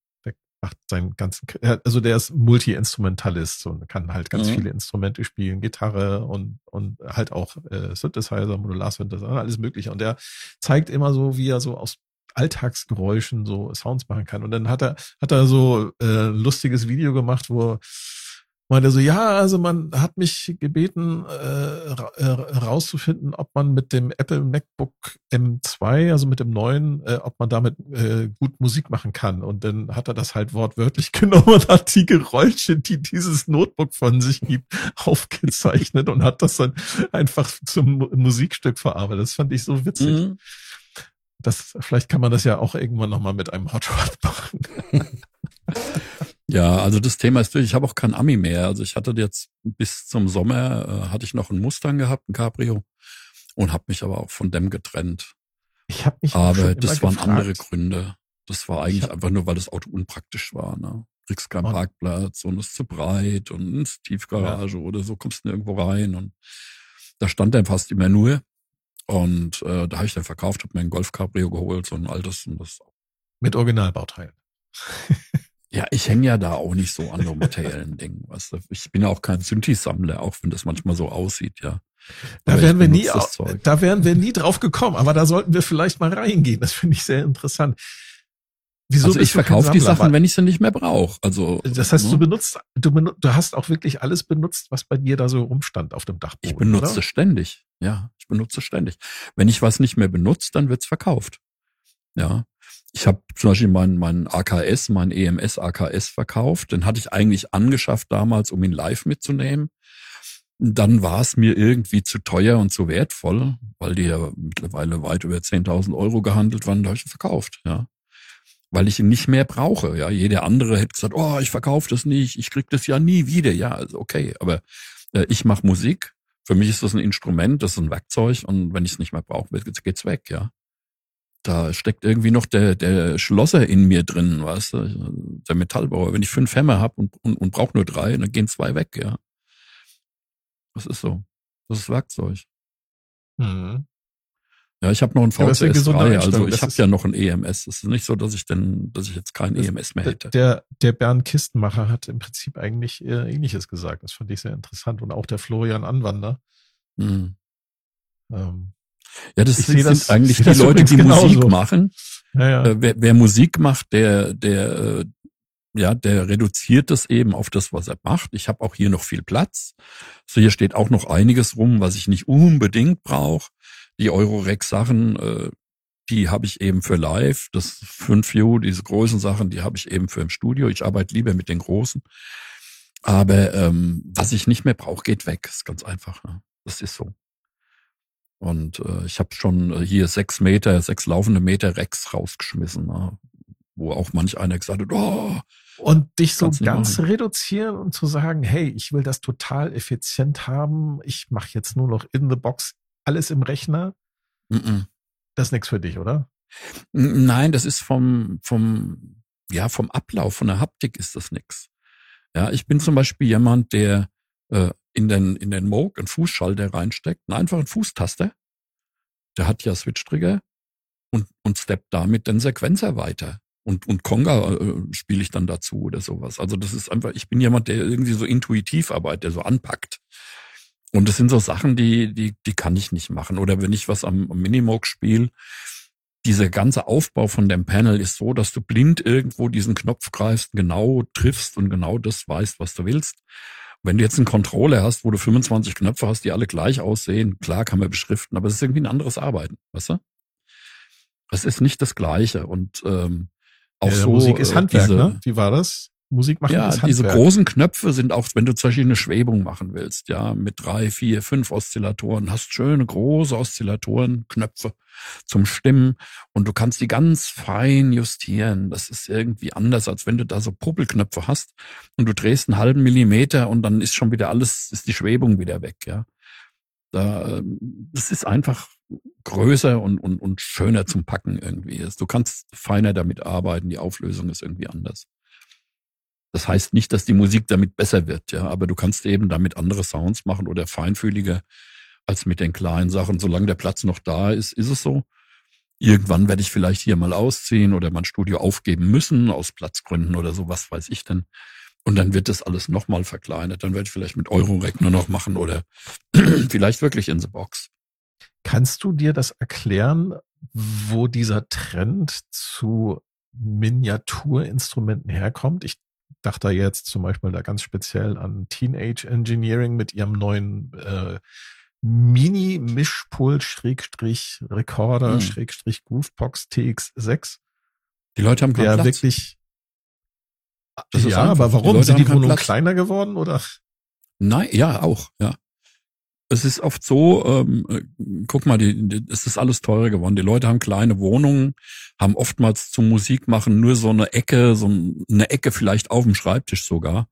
macht seinen ganzen, also der ist Multi-Instrumentalist und kann halt ganz Mhm. viele Instrumente spielen, Gitarre und und halt auch äh, Synthesizer, Modular-Synthesizer, alles mögliche. Und der zeigt immer so, wie er so aus Alltagsgeräuschen so Sounds machen kann. Und dann hat er, hat er so äh, ein lustiges Video gemacht, wo meinte so, ja, also man hat mich gebeten, äh, äh, rauszufinden, ob man mit dem Apple MacBook M2, also mit dem neuen, äh, ob man damit äh, gut Musik machen kann. Und dann hat er das halt wortwörtlich [laughs] genommen und hat die Geräusche, die dieses Notebook von sich gibt, [laughs] aufgezeichnet und hat das dann einfach zum Mu- Musikstück verarbeitet. Das fand ich so witzig. Mhm. Das, vielleicht kann man das ja auch irgendwann nochmal mit einem Hot Rod [laughs] machen. Ja, also das Thema ist durch. Ich habe auch kein Ami mehr. Also ich hatte jetzt bis zum Sommer äh, hatte ich noch einen Mustang gehabt, ein Cabrio, und habe mich aber auch von dem getrennt. Ich habe mich Aber das waren gefragt, andere Gründe. Das war eigentlich einfach nur, weil das Auto unpraktisch war. Ne? Kriegst keinen Und- Parkplatz und ist zu breit und ist Tiefgarage oder so kommst du nirgendwo rein. Und da stand dann fast immer nur. Und äh, da habe ich dann verkauft, habe mir ein Golf Cabrio geholt, so ein altes. Und das, Mit Originalbauteilen. [laughs] ja, ich hänge ja da auch nicht so an so materiellen Dingen. Weißt du? Ich bin ja auch kein Synthi-Sammler, auch wenn das manchmal so aussieht, ja. Da Aber wären wir nie, da wären wir nie drauf gekommen, aber da sollten wir vielleicht mal reingehen. Das finde ich sehr interessant. Wieso also ich verkaufe die? Sachen, wenn ich sie nicht mehr brauche. Also Das heißt, ne? du benutzt, du, du hast auch wirklich alles benutzt, was bei dir da so rumstand auf dem Dachboden. Ich benutze oder? ständig. Ja, ich benutze ständig. Wenn ich was nicht mehr benutze, dann wird's verkauft. Ja. Ich habe zum Beispiel meinen meinen AKS, meinen EMS AKS verkauft. Den hatte ich eigentlich angeschafft damals, um ihn live mitzunehmen. Dann war es mir irgendwie zu teuer und zu wertvoll, weil die ja mittlerweile weit über 10.000 Euro gehandelt waren. Da habe ich ihn verkauft. Ja. Weil ich ihn nicht mehr brauche. Ja, jeder andere hätte gesagt, oh, ich verkaufe das nicht, ich krieg das ja nie wieder. Ja, also okay, aber äh, ich mache Musik. Für mich ist das ein Instrument, das ist ein Werkzeug und wenn ich es nicht mehr brauche, geht's weg, ja. Da steckt irgendwie noch der, der Schlosser in mir drin, weißt du, der Metallbauer. Wenn ich fünf Hämmer habe und, und, und brauche nur drei, dann gehen zwei weg, ja. Das ist so. Das ist Werkzeug. Mhm. Ja, ich habe noch ein Ja, aber das ist eine gesunde VCS3, also Einstellung. ich habe ja noch ein EMS. Es ist nicht so, dass ich denn, dass ich jetzt kein EMS mehr Der, hätte. der, der Bernd Kistenmacher hat im Prinzip eigentlich äh, Ähnliches gesagt. Das fand ich sehr interessant. Und auch der Florian Anwander. Hm. Ähm, Ja, das Ich sind das- eigentlich ich die das Leute, die Musik genauso. machen. ja, ja. Äh, wer, wer Musik macht, der, der, äh, ja, der reduziert das eben auf das, was er macht. Ich habe auch hier noch viel Platz. So hier steht auch noch einiges rum, was ich nicht unbedingt brauche. Die Eurorex-Sachen, äh, die habe ich eben für live. Das 5U, diese großen Sachen, die habe ich eben für im Studio. Ich arbeite lieber mit den großen. Aber ähm, was ich nicht mehr brauche, geht weg. ist ganz einfach. Ne? Das ist so. Und äh, ich habe schon äh, hier sechs Meter, sechs laufende Meter Rex rausgeschmissen, ne? wo auch manch einer gesagt hat, oh, Und dich so ganz machen. reduzieren und zu sagen, hey, ich will das total effizient haben. Ich mache jetzt nur noch in the box alles im Rechner. mm -mm. Das ist nichts für dich, oder? Nein, das ist vom, vom, ja, vom Ablauf, von der Haptik ist das nix. Ja, ich bin zum Beispiel jemand, der äh, in den, in den Moog einen Fußschalter reinsteckt, einen einfachen Fußtaster. Der hat ja Switch-Trigger und, und steppt damit den Sequenzer weiter. Und, und Conga äh, spiele ich dann dazu oder sowas. Also das ist einfach, ich bin jemand, der irgendwie so intuitiv arbeitet, der so anpackt. Und das sind so Sachen, die, die, die kann ich nicht machen. Oder wenn ich was am, am Minimoog spiele, dieser ganze Aufbau von dem Panel ist so, dass du blind irgendwo diesen Knopf greifst, genau triffst und genau das weißt, was du willst. Wenn du jetzt einen Controller hast, wo du 25 Knöpfe hast, die alle gleich aussehen, klar kann man beschriften, aber es ist irgendwie ein anderes Arbeiten, weißt du? Es ist nicht das Gleiche und ähm, auch Ja, so Musik ist äh, Handwerk, diese, ne? Wie war das? Musik machen Ja, ist diese Handwerk. großen Knöpfe sind auch, wenn du zum Beispiel eine Schwebung machen willst, ja, mit drei, vier, fünf Oszillatoren, hast schöne große Oszillatoren, Knöpfe zum Stimmen und du kannst die ganz fein justieren. Das ist irgendwie anders, als wenn du da so Puppelknöpfe hast und du drehst einen halben Millimeter und dann ist schon wieder alles, ist die Schwebung wieder weg, ja. Da, ähm, das ist einfach größer und, und, und schöner zum Packen irgendwie. Du kannst feiner damit arbeiten, die Auflösung ist irgendwie anders. Das heißt nicht, dass die Musik damit besser wird, ja, aber du kannst eben damit andere Sounds machen oder feinfühliger als mit den kleinen Sachen. Solange der Platz noch da ist, ist es so. Irgendwann werde ich vielleicht hier mal ausziehen oder mein Studio aufgeben müssen aus Platzgründen oder so, was weiß ich denn. Und dann wird das alles nochmal verkleinert. Dann werde ich vielleicht mit Eurorec nur noch machen oder [clears throat] vielleicht wirklich in the Box. Kannst du dir das erklären, wo dieser Trend zu Miniaturinstrumenten herkommt? Ich dachte jetzt zum Beispiel da ganz speziell an Teenage Engineering mit ihrem neuen äh, Mini-Mischpult Schrägstrich Recorder Hm. Schrägstrich Groovebox TX6, Die Leute haben keinen der Platz. wirklich ja, aber warum? Sind die Wohnungen kleiner geworden oder? Nein, ja, auch, ja. Es ist oft so, ähm, äh, guck mal, die, die, es ist alles teurer geworden. Die Leute haben kleine Wohnungen, haben oftmals zum Musikmachen nur so eine Ecke, so eine Ecke vielleicht auf dem Schreibtisch sogar.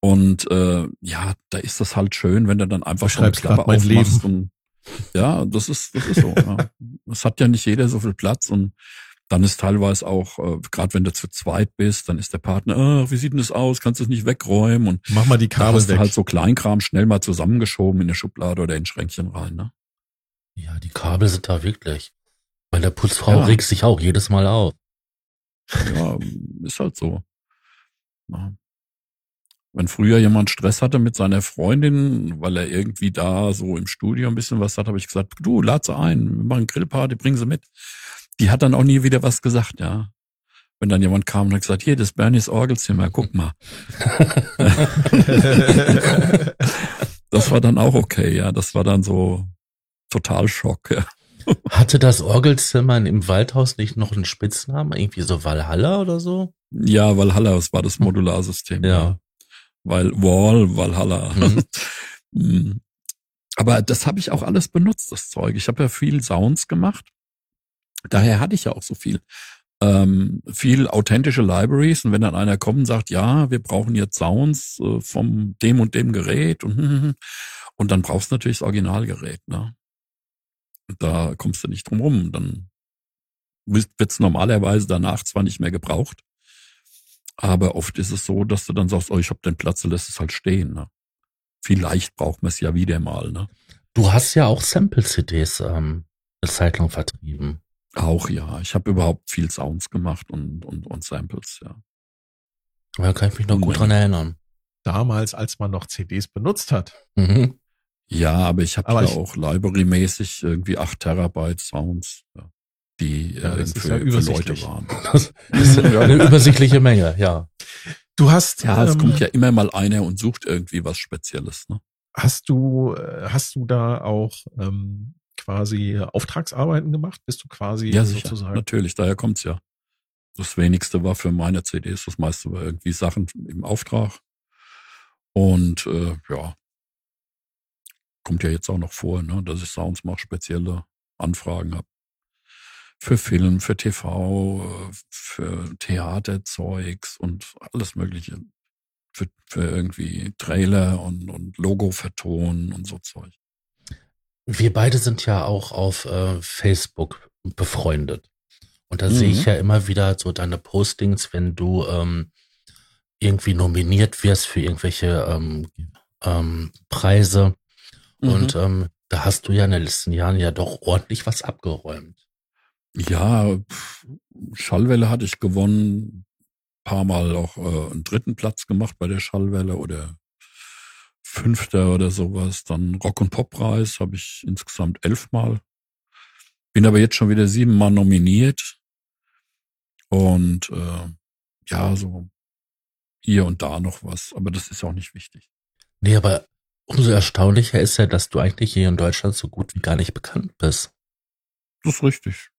Und äh, ja, da ist das halt schön, wenn du dann einfach grad Klappe mein aufmachst. Und, ja, das ist, das ist so. ja. Es hat ja nicht jeder so viel Platz und dann ist teilweise auch, äh, gerade wenn du zu zweit bist, dann ist der Partner, ah, wie sieht denn das aus? Kannst du es nicht wegräumen? Und Mach mal die da Kabel hast du weg. halt so Kleinkram schnell mal zusammengeschoben in eine Schublade oder in ein Schränkchen rein. Ne? Ja, die Kabel sind da wirklich. Weil der Putzfrau Ja. regt sich auch jedes Mal auf. Ja, ist halt so. Ja. Wenn früher jemand Stress hatte mit seiner Freundin, weil er irgendwie da so im Studio ein bisschen was hat, habe ich gesagt, du, lad sie ein, wir machen Grillparty, bring sie mit. Die hat dann auch nie wieder was gesagt, ja. Wenn dann jemand kam und hat gesagt, hier, das Bernies Orgelzimmer, guck mal. [laughs] Das war dann auch okay, ja. Das war dann so total Schock, ja. Hatte das Orgelzimmer im Waldhaus nicht noch einen Spitznamen? Irgendwie so Valhalla oder so? Ja, Valhalla, das war das Modularsystem. Ja. Weil Wall, Valhalla. Mhm. Mm. [laughs] Aber das habe ich auch alles benutzt, das Zeug. Ich habe ja viel Sounds gemacht. Daher hatte ich ja auch so viel. Ähm, viel authentische Libraries. Und wenn dann einer kommt und sagt, ja, wir brauchen jetzt Sounds äh, vom dem und dem Gerät und, [laughs] und dann brauchst du natürlich das Originalgerät. Ne? Da kommst du nicht drum rum. Dann wird es normalerweise danach zwar nicht mehr gebraucht, aber oft ist es so, dass du dann sagst, oh, ich habe den Platz, lässt es halt stehen. Ne? Vielleicht braucht man es ja wieder mal. Ne? Du hast ja auch Sample-CDs ähm, eine Zeit lang vertrieben. Auch ja. Ich habe überhaupt viel Sounds gemacht und, und, und Samples, ja. Da kann ich mich noch gut Ja. dran erinnern. Damals, als man noch CDs benutzt hat. Mhm. Ja, aber ich habe ja ich- auch Library-mäßig irgendwie acht Terabyte Sounds, ja, die Ja, äh, das ist für, ja für. Leute waren. [laughs] Das ist [laughs] eine übersichtliche Menge, ja. Du hast, Ja, es ähm, kommt ja immer mal einer und sucht irgendwie was Spezielles. Ne? hast du, äh, hast du da auch ähm, quasi Auftragsarbeiten gemacht? Bist du quasi Ja, sicher. sozusagen? Natürlich, daher kommt's ja. Das wenigste war für meine CDs, das meiste war irgendwie Sachen im Auftrag. Und äh, ja, kommt ja jetzt auch noch vor, ne, dass ich Sounds mache, spezielle Anfragen habe. Für Film, für TV, äh, für Theaterzeugs und alles Mögliche. Für, für irgendwie Trailer und, und Logo vertonen und so Zeug. Wir beide sind ja auch auf äh, Facebook befreundet. Und da Mhm. sehe ich ja immer wieder so deine Postings, wenn du ähm, irgendwie nominiert wirst für irgendwelche ähm, ähm, Preise. Und ähm, da hast du ja in den letzten Jahren ja doch ordentlich was abgeräumt. Ja, Schallwelle hatte ich gewonnen, paar Mal auch äh, einen dritten Platz gemacht bei der Schallwelle oder fünfter oder sowas. Dann Rock- und Poppreis habe ich insgesamt elfmal. Bin aber jetzt schon wieder siebenmal nominiert. Und äh, ja, so hier und da noch was, aber das ist auch nicht wichtig. Nee, aber umso erstaunlicher ist ja, dass du eigentlich hier in Deutschland so gut wie gar nicht bekannt bist. Das ist richtig.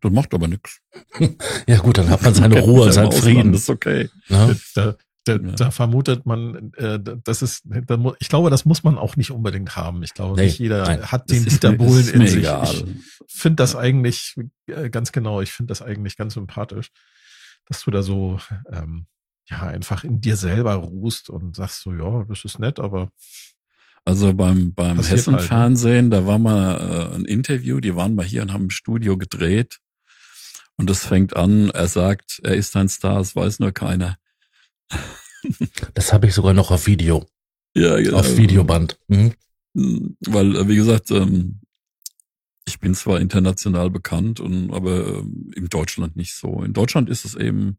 Das macht aber nichts. [laughs] Ja gut, dann hat man seine [laughs] Ruhe seinen Frieden. Das ist okay. Ne? Da, da, Ja. da vermutet man, äh, das ist, da, ich glaube, das muss man auch nicht unbedingt haben. Ich glaube, Nee, nicht jeder nein. hat den Dieter Bohlen in sich. egal. Ich finde das eigentlich äh, ganz genau. Ich finde das eigentlich ganz sympathisch, dass du da so ähm, ja einfach in dir selber ruhst und sagst so, ja, das ist nett, aber Also beim, beim Passiert halt, ne? Hessen-Fernsehen, da war mal äh, ein Interview, die waren mal hier und haben im Studio gedreht. Und das fängt an, er sagt, er ist ein Star, es weiß nur keiner. Das habe ich sogar noch auf Video, Ja, genau. auf Videoband. Mhm. Weil, äh, wie gesagt, ähm, ich bin zwar international bekannt, und, aber ähm, in Deutschland nicht so. In Deutschland ist es eben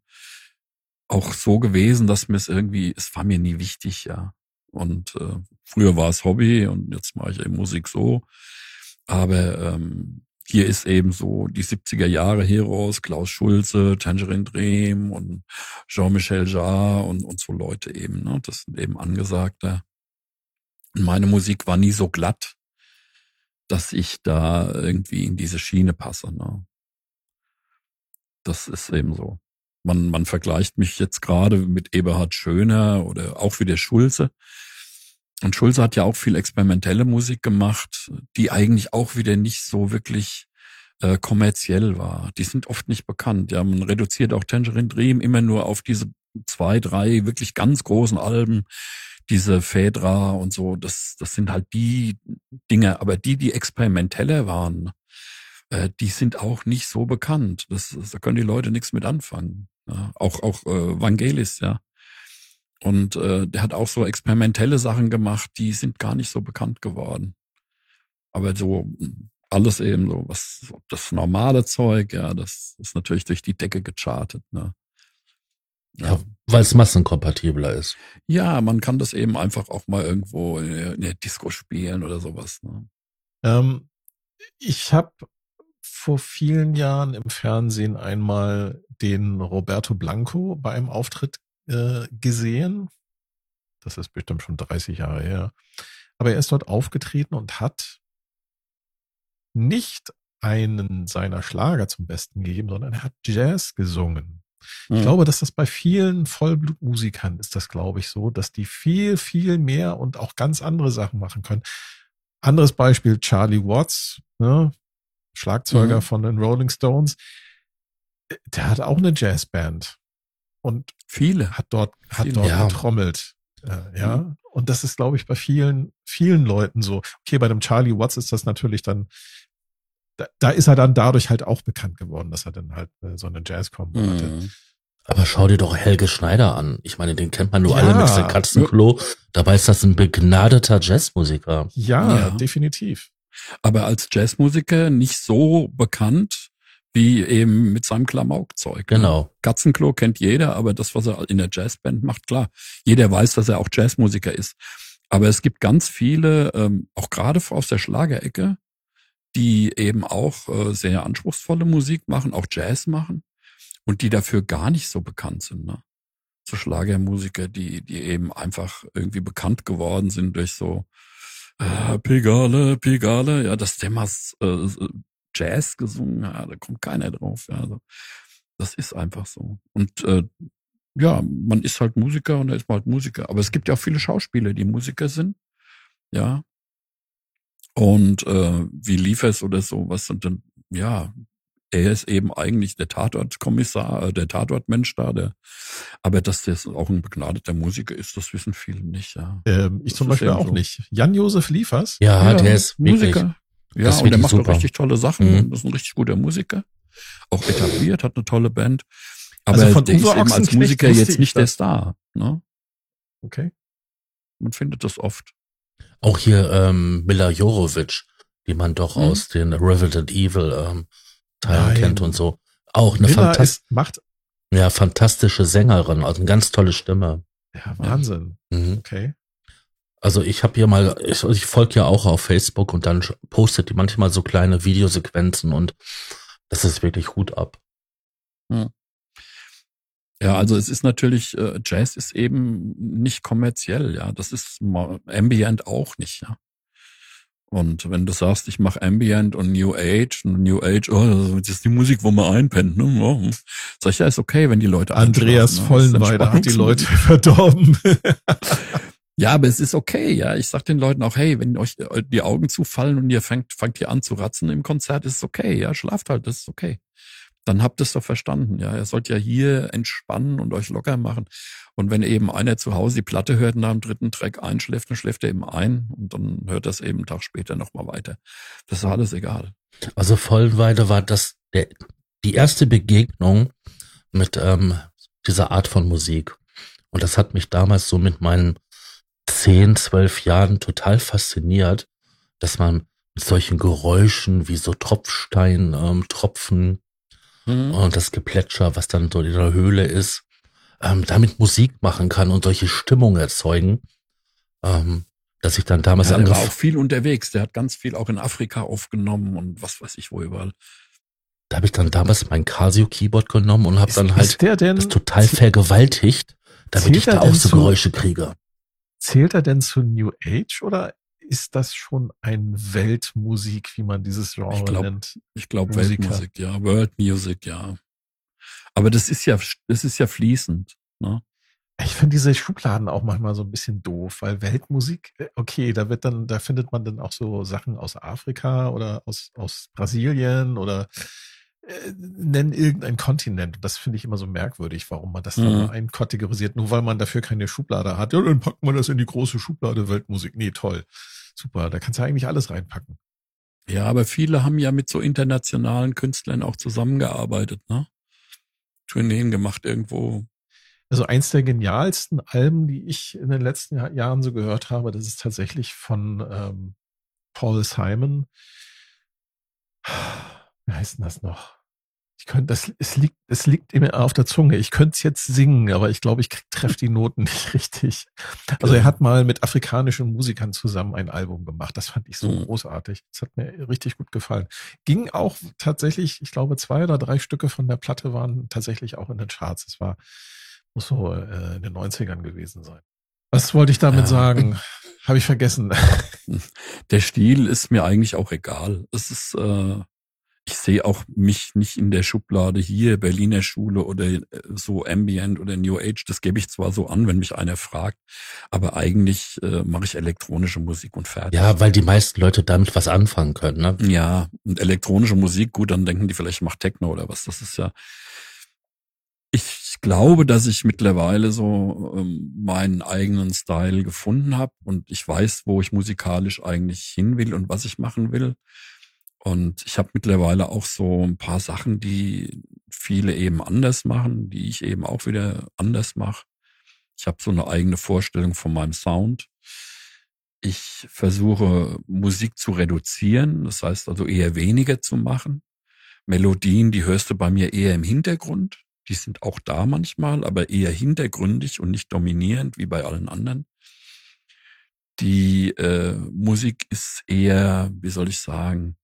auch so gewesen, dass mir es irgendwie, es war mir nie wichtig, ja. Und äh, früher war es Hobby und jetzt mache ich eben Musik so. Aber ähm, hier ist eben so die 70er Jahre Heroes, Klaus Schulze, Tangerine Dream und Jean-Michel Jarre und, und so Leute eben. Ne? Das sind eben Angesagte. Meine Musik war nie so glatt, dass ich da irgendwie in diese Schiene passe. Ne? Das ist eben so. Man, man vergleicht mich jetzt gerade mit Eberhard Schöner oder auch wieder Schulze. Und Schulze hat ja auch viel experimentelle Musik gemacht, die eigentlich auch wieder nicht so wirklich äh, kommerziell war. Die sind oft nicht bekannt. Ja, man reduziert auch Tangerine Dream immer nur auf diese zwei, drei wirklich ganz großen Alben, diese Phaedra und so. Das, das sind halt die Dinge. Aber die, die experimenteller waren, äh, die sind auch nicht so bekannt. Das, das, da können die Leute nichts mit anfangen. Ja, auch auch äh, Vangelis, ja. Und äh, der hat auch so experimentelle Sachen gemacht, die sind gar nicht so bekannt geworden. Aber so mh, alles eben so, was so das normale Zeug, ja, das ist natürlich durch die Decke gechartet. Ne? Ja, weil es massenkompatibler ist. ja, man kann das eben einfach auch mal irgendwo in der, in der Disco spielen oder sowas. Ne? Ähm, ich habe vor vielen Jahren im Fernsehen einmal den Roberto Blanco bei einem Auftritt äh, gesehen. Das ist bestimmt schon 30 Jahre her. Aber er ist dort aufgetreten und hat nicht einen seiner Schlager zum Besten gegeben, sondern er hat Jazz gesungen. Ich Mhm. glaube, dass das bei vielen Vollblutmusikern ist das, glaube ich, so, dass die viel, viel mehr und auch ganz andere Sachen machen können. Anderes Beispiel, Charlie Watts, ne? Schlagzeuger Mhm. von den Rolling Stones. Der hat auch eine Jazzband und Viele. hat dort, hat Viele. dort Ja. getrommelt. Äh, ja. Mhm. Und das ist, glaube ich, bei vielen, vielen Leuten so. Okay, bei dem Charlie Watts ist das natürlich dann, da, da ist er dann dadurch halt auch bekannt geworden, dass er dann halt äh, so eine Jazz-Kombo hatte. Mhm. Aber schau dir doch Helge Schneider an. Ich meine, den kennt man nur Ja. alle mit dem Katzenklo. Dabei ist das ein begnadeter Jazzmusiker. Ja, Ja. definitiv. Aber als Jazzmusiker nicht so bekannt wie eben mit seinem Klamaukzeug. ne? Genau. Katzenklo kennt jeder, aber das, was er in der Jazzband macht, klar. Jeder weiß, dass er auch Jazzmusiker ist. Aber es gibt ganz viele, ähm, auch gerade aus der Schlagerecke, die eben auch äh, sehr anspruchsvolle Musik machen, auch Jazz machen und die dafür gar nicht so bekannt sind. Ne? So Schlagermusiker, die, die eben einfach irgendwie bekannt geworden sind durch so äh, Pegale, Pegale, ja, dass der mal äh, Jazz gesungen hat, da kommt keiner drauf. Ja, also, das ist einfach so. Und äh, ja, man ist halt Musiker und er ist halt Musiker. Aber es gibt ja auch viele Schauspieler, die Musiker sind. Ja. Und äh, wie lief es oder so, was sind denn, ja, er ist eben eigentlich der Tatortkommissar, äh, der Tatortmensch da, der, aber dass der auch ein begnadeter Musiker ist, das wissen viele nicht, ja. Ähm, ich Das zum Beispiel auch so. nicht. Jan-Josef Liefers? Ja, der ist wirklich. Ja, das und der macht auch super. richtig tolle Sachen. Mhm. Das ist ein richtig guter Musiker. Auch etabliert, hat eine tolle Band. Aber Also von der ist eben als Musiker jetzt ich nicht der. Star. Ne? Okay. Man findet das oft. Auch hier ähm, Mila Jorovic, die man doch Mhm. aus den Resident Evil ähm, Teilen Nein. kennt und so. Auch eine Miller fantas ist, macht, ja, fantastische Sängerin, also eine ganz tolle Stimme. ja, Wahnsinn. Mhm. Okay. Also ich habe hier mal, ich, ich folge ja auch auf Facebook und dann postet die manchmal so kleine Videosequenzen und das ist wirklich Hut ab. Ja, also es ist natürlich, äh, Jazz ist eben nicht kommerziell, ja. Das ist Ambient auch nicht, ja. Und wenn du sagst, ich mache Ambient und New Age, und New Age, oh, das ist die Musik, wo man einpennt, ne? Oh. Sag ich, ja, ist okay, wenn die Leute Andreas ne? Vollenweider hat die Leute [laughs] verdorben. [laughs] ja, aber es ist okay, ja. Ich sag den Leuten auch, hey, wenn euch die Augen zufallen und ihr fangt, fangt hier an zu ratzen im Konzert, ist es okay, ja. Schlaft halt, das ist okay dann habt ihr es doch verstanden. Ja, ihr sollt ja hier entspannen und euch locker machen. Und wenn eben einer zu Hause die Platte hört und dem dritten Track einschläft, dann schläft er eben ein und dann hört das eben einen Tag später nochmal weiter. Das ist alles egal. Also Vollenweide war das der, die erste Begegnung mit ähm, dieser Art von Musik. Und das hat mich damals so mit meinen zehn, zwölf Jahren total fasziniert, dass man mit solchen Geräuschen wie so Tropfstein, ähm, Tropfen, mhm. und das Geplätscher, was dann dort in der Höhle ist, ähm, damit Musik machen kann und solche Stimmung erzeugen, ähm, dass ich dann damals ja, der war auch viel unterwegs. Der hat ganz viel auch in Afrika aufgenommen und was weiß ich wo überall. Da habe ich dann damals mein Casio Keyboard genommen und habe dann halt das total vergewaltigt, damit ich da auch so Geräusche kriege. Zählt er denn zu New Age oder ist das schon ein Weltmusik, wie man dieses Genre ich glaub, nennt? Ich glaube Weltmusik, ja, World Music, ja. Aber das ist ja, das ist ja fließend. Ne? Ich finde diese Schubladen auch manchmal so ein bisschen doof, weil Weltmusik, äh, okay, da wird dann, da findet man dann auch so Sachen aus Afrika oder aus, aus Brasilien oder nennen irgendein Kontinent. Das finde ich immer so merkwürdig, warum man das mhm. dann einkategorisiert, nur weil man dafür keine Schublade hat. Ja, dann packt man das in die große Schublade Weltmusik. Nee, toll. Super, da kannst du eigentlich alles reinpacken. Ja, aber viele haben ja mit so internationalen Künstlern auch zusammengearbeitet, ne? Tourneen gemacht irgendwo. Also eins der genialsten Alben, die ich in den letzten Jahren so gehört habe, das ist tatsächlich von ähm, Paul Simon wie heißt denn das noch? Ich könnte, das, es liegt, es liegt immer auf der Zunge. Ich könnte es jetzt singen, aber ich glaube, ich treffe die Noten [laughs] nicht richtig. Also er hat mal mit afrikanischen Musikern zusammen ein Album gemacht. Das fand ich so mhm. großartig. Das hat mir richtig gut gefallen. Ging auch tatsächlich, ich glaube, zwei oder drei Stücke von der Platte waren tatsächlich auch in den Charts. Es war, muss so äh, in den 90ern gewesen sein. Was wollte ich damit ja. sagen? Habe ich vergessen. [laughs] Der Stil ist mir eigentlich auch egal. Es ist, äh, ich sehe auch mich nicht in der Schublade hier, Berliner Schule oder äh, so Ambient oder New Age. Das gebe ich zwar so an, wenn mich einer fragt, aber eigentlich äh, mache ich elektronische Musik und fertig. Ja, weil die meisten Leute damit was anfangen können, ne? Ja, und elektronische Musik, gut, dann denken die vielleicht, ich mache Techno oder was. Das ist ja. Ich glaube, dass ich mittlerweile so ähm, meinen eigenen Style gefunden habe und ich weiß, wo ich musikalisch eigentlich hin will und was ich machen will. Und ich habe mittlerweile auch so ein paar Sachen, die viele eben anders machen, die ich eben auch wieder anders mache. Ich habe so eine eigene Vorstellung von meinem Sound. Ich versuche Musik zu reduzieren, das heißt also eher weniger zu machen. Melodien, die hörst du bei mir eher im Hintergrund. Die sind auch da manchmal, aber eher hintergründig und nicht dominierend wie bei allen anderen. Die äh, Musik ist eher, wie soll ich sagen,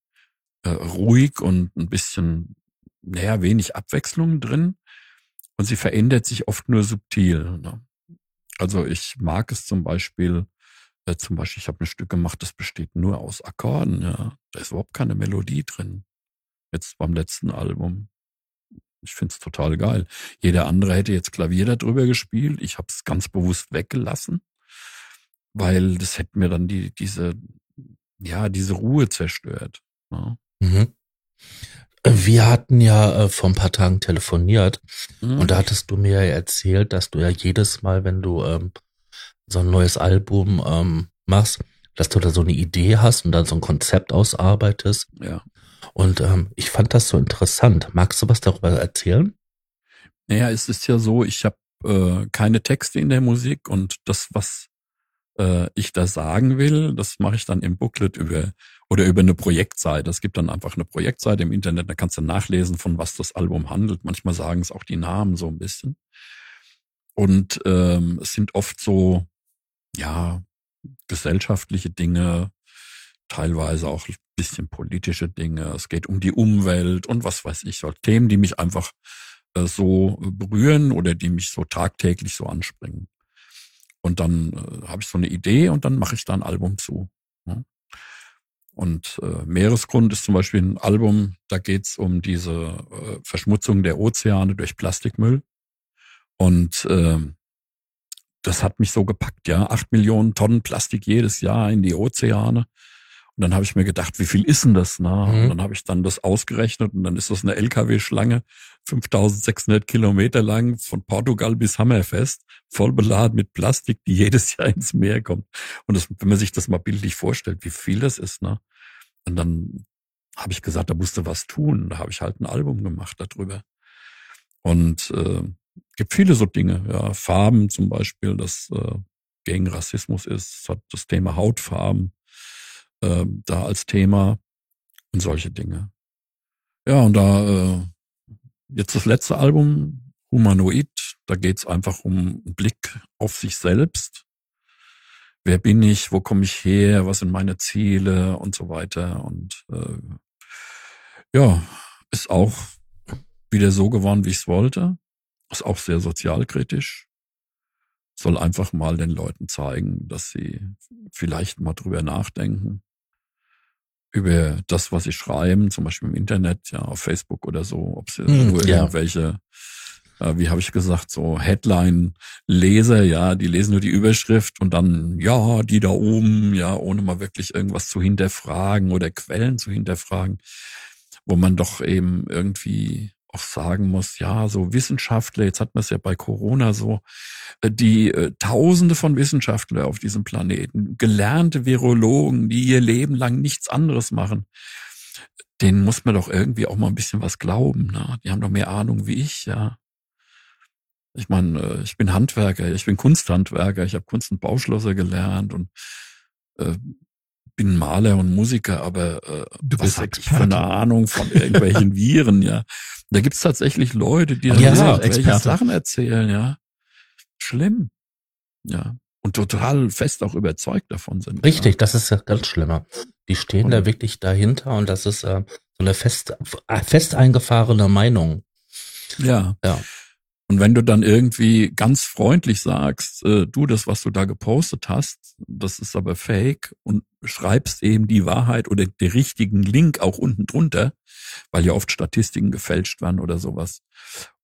äh, ruhig und ein bisschen, naja, wenig Abwechslung drin. Und sie verändert sich oft nur subtil. Ne? Also ich mag es zum Beispiel, äh, zum Beispiel, ich habe ein Stück gemacht, das besteht nur aus Akkorden. Ja, da ist überhaupt keine Melodie drin. Jetzt beim letzten Album. Ich find's total geil. Jeder andere hätte jetzt Klavier darüber gespielt. Ich habe es ganz bewusst weggelassen, weil das hätte mir dann die diese ja diese Ruhe zerstört. Ne? Mhm. Wir hatten ja äh, vor ein paar Tagen telefoniert mhm. und da hattest du mir ja erzählt, dass du ja jedes Mal, wenn du ähm, so ein neues Album ähm, machst, dass du da so eine Idee hast und dann so ein Konzept ausarbeitest. Ja. Und ähm, ich fand das so interessant. Magst du was darüber erzählen? Naja, es ist ja so, ich habe äh, keine Texte in der Musik und das, was äh, ich da sagen will, das mache ich dann im Booklet über oder über eine Projektseite. Es gibt dann einfach eine Projektseite im Internet, da kannst du nachlesen, von was das Album handelt. Manchmal sagen es auch die Namen so ein bisschen. Und ähm, es sind oft so, ja, gesellschaftliche Dinge, teilweise auch ein bisschen politische Dinge. Es geht um die Umwelt und was weiß ich, so Themen, die mich einfach äh, so berühren oder die mich so tagtäglich so anspringen. Und dann äh, habe ich so eine Idee und dann mache ich da ein Album zu. Und äh, Meeresgrund ist zum Beispiel ein Album, da geht's um diese äh, Verschmutzung der Ozeane durch Plastikmüll. Und äh, das hat mich so gepackt, ja. Acht Millionen Tonnen Plastik jedes Jahr in die Ozeane. Und dann habe ich mir gedacht, wie viel ist denn das? Na? Mhm. Und dann habe ich dann das ausgerechnet und dann ist das eine LKW-Schlange, 5600 Kilometer lang, von Portugal bis Hammerfest, voll beladen mit Plastik, die jedes Jahr ins Meer kommt. Und das, wenn man sich das mal bildlich vorstellt, wie viel das ist, ne? Und dann habe ich gesagt, da musste was tun. Da habe ich halt ein Album gemacht darüber. Und äh, gibt viele so Dinge, ja, Farben zum Beispiel, das äh, gegen Rassismus ist, hat das Thema Hautfarben äh, da als Thema und solche Dinge. Ja, und da äh, jetzt das letzte Album, Humanoid, da geht's einfach um einen Blick auf sich selbst. Wer bin ich, wo komme ich her, was sind meine Ziele und so weiter. Und äh, ja, ist auch wieder so geworden, wie ich es wollte. Ist auch sehr sozialkritisch. Soll einfach mal den Leuten zeigen, dass sie vielleicht mal drüber nachdenken, über das, was sie schreiben, zum Beispiel im Internet, ja, auf Facebook oder so, ob sie hm, nur ja. irgendwelche, äh, wie habe ich gesagt, so Headline-Leser, ja, die lesen nur die Überschrift und dann, ja, die da oben, ja, ohne mal wirklich irgendwas zu hinterfragen oder Quellen zu hinterfragen, wo man doch eben irgendwie auch sagen muss, ja, so Wissenschaftler, jetzt hat man es ja bei Corona so, äh, die äh, Tausende von Wissenschaftler auf diesem Planeten, gelernte Virologen, die ihr Leben lang nichts anderes machen, denen muss man doch irgendwie auch mal ein bisschen was glauben. Ne? Die haben doch mehr Ahnung wie ich, ja. Ich meine, äh, ich bin Handwerker, ich bin Kunsthandwerker, ich habe Kunst- und Bauschlosser gelernt und äh, bin Maler und Musiker, aber äh, du was bist ich für eine Ahnung von irgendwelchen Viren, ja. Da gibt's tatsächlich Leute, die dann ja, welche Sachen erzählen, ja. Schlimm. Ja. Und total fest auch überzeugt davon sind. Richtig, ja. das ist ja ganz schlimmer. Die stehen und, da wirklich dahinter und das ist äh, so eine fest, fest eingefahrene Meinung. Ja. Ja. Und wenn du dann irgendwie ganz freundlich sagst, äh, du, das, was du da gepostet hast, das ist aber fake und schreibst eben die Wahrheit oder den richtigen Link auch unten drunter, weil ja oft Statistiken gefälscht werden oder sowas.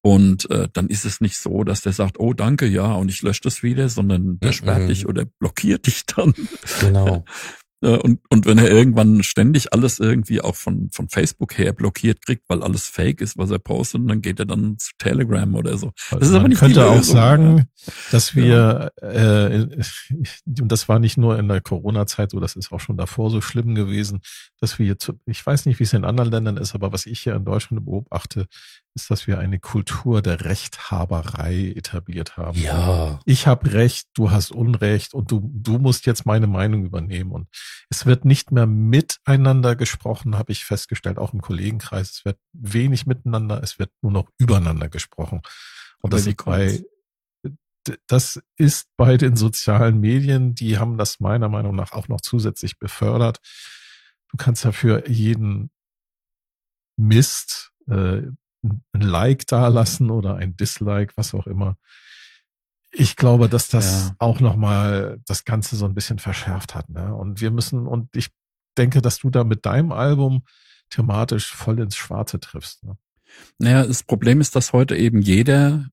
Und äh, dann ist es nicht so, dass der sagt, oh danke, ja, und ich lösche das wieder, sondern der sperrt mhm. dich oder blockiert dich dann. Genau. [laughs] Und, und wenn er irgendwann ständig alles irgendwie auch von, von Facebook her blockiert kriegt, weil alles fake ist, was er postet, dann geht er dann zu Telegram oder so. Das ist Man aber nicht könnte auch sagen, dass wir, ja. äh, [laughs] und das war nicht nur in der Corona-Zeit so, das ist auch schon davor so schlimm gewesen, dass wir jetzt, ich weiß nicht, wie es in anderen Ländern ist, aber was ich hier in Deutschland beobachte, ist, dass wir eine Kultur der Rechthaberei etabliert haben. Ja. Ich habe Recht, du hast Unrecht und du, du musst jetzt meine Meinung übernehmen. Und es wird nicht mehr miteinander gesprochen, habe ich festgestellt, auch im Kollegenkreis. Es wird wenig miteinander, es wird nur noch übereinander gesprochen. Und das ist bei, das ist bei den sozialen Medien, die haben das meiner Meinung nach auch noch zusätzlich befördert. Du kannst dafür jeden Mist äh, ein Like da lassen oder ein Dislike, was auch immer. Ich glaube, dass das ja. auch nochmal das Ganze so ein bisschen verschärft hat. Ne? Und wir müssen, und ich denke, dass du da mit deinem Album thematisch voll ins Schwarze triffst. Ne? Naja, das Problem ist, dass heute eben jeder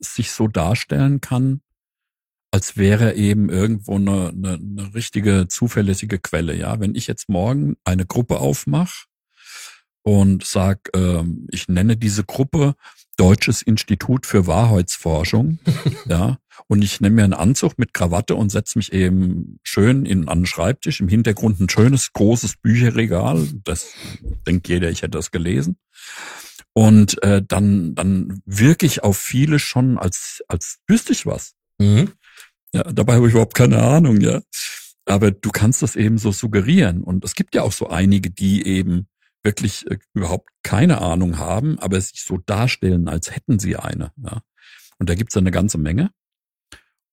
sich so darstellen kann, als wäre eben irgendwo eine, eine, eine richtige zuverlässige Quelle. Ja, wenn ich jetzt morgen eine Gruppe aufmache und sag, ähm, ich nenne diese Gruppe Deutsches Institut für Wahrheitsforschung, [laughs] ja, und ich nehme mir einen Anzug mit Krawatte und setze mich eben schön in, an den Schreibtisch, im Hintergrund ein schönes, großes Bücherregal, das denkt jeder, ich hätte das gelesen. Und äh, dann, dann wirke ich auf viele schon, als, als wüsste ich was. Mhm. Ja, dabei habe ich überhaupt keine Ahnung, ja. Aber du kannst das eben so suggerieren. Und es gibt ja auch so einige, die eben wirklich äh, überhaupt keine Ahnung haben, aber sich so darstellen, als hätten sie eine. Ja. Und da gibt's eine ganze Menge.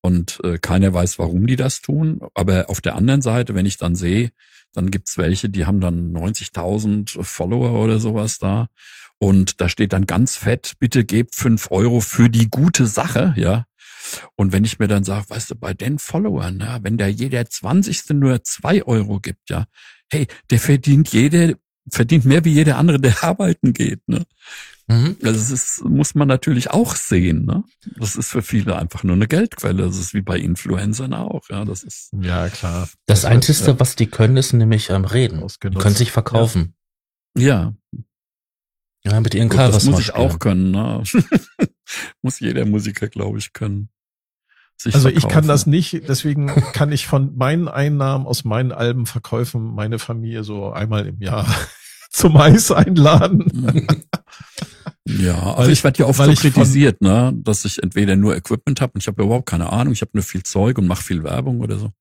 Und äh, keiner weiß, warum die das tun. Aber auf der anderen Seite, wenn ich dann sehe, dann gibt's welche, die haben dann 90.000 Follower oder sowas da. Und da steht dann ganz fett, bitte gebt fünf Euro für die gute Sache, ja. Und wenn ich mir dann sage, weißt du, bei den Followern, ja, wenn der jeder 20. nur zwei Euro gibt, ja, hey, der verdient jede, verdient mehr wie jeder andere, der [laughs] arbeiten geht, ne? Mhm. Also das ist, muss man natürlich auch sehen, ne? Das ist für viele einfach nur eine Geldquelle. Das ist wie bei Influencern auch, ja. Das ist, Ja, klar. Das wird, Einzige, äh, was die können, ist nämlich ähm, reden. Die können sich verkaufen. ja, Ja, mit ihren gut, das muss ich auch können, ne? [laughs] muss jeder Musiker, glaube ich, können. Also ich kann das nicht, deswegen kann ich von meinen Einnahmen aus meinen Albenverkäufen meine Familie so einmal im Jahr [laughs] zum Eis einladen. Ja, aber [laughs] Weil ich ich- werde ja oft so von- kritisiert, ne, dass ich entweder nur Equipment habe und ich habe überhaupt keine Ahnung, ich habe nur viel Zeug und mache viel Werbung oder so.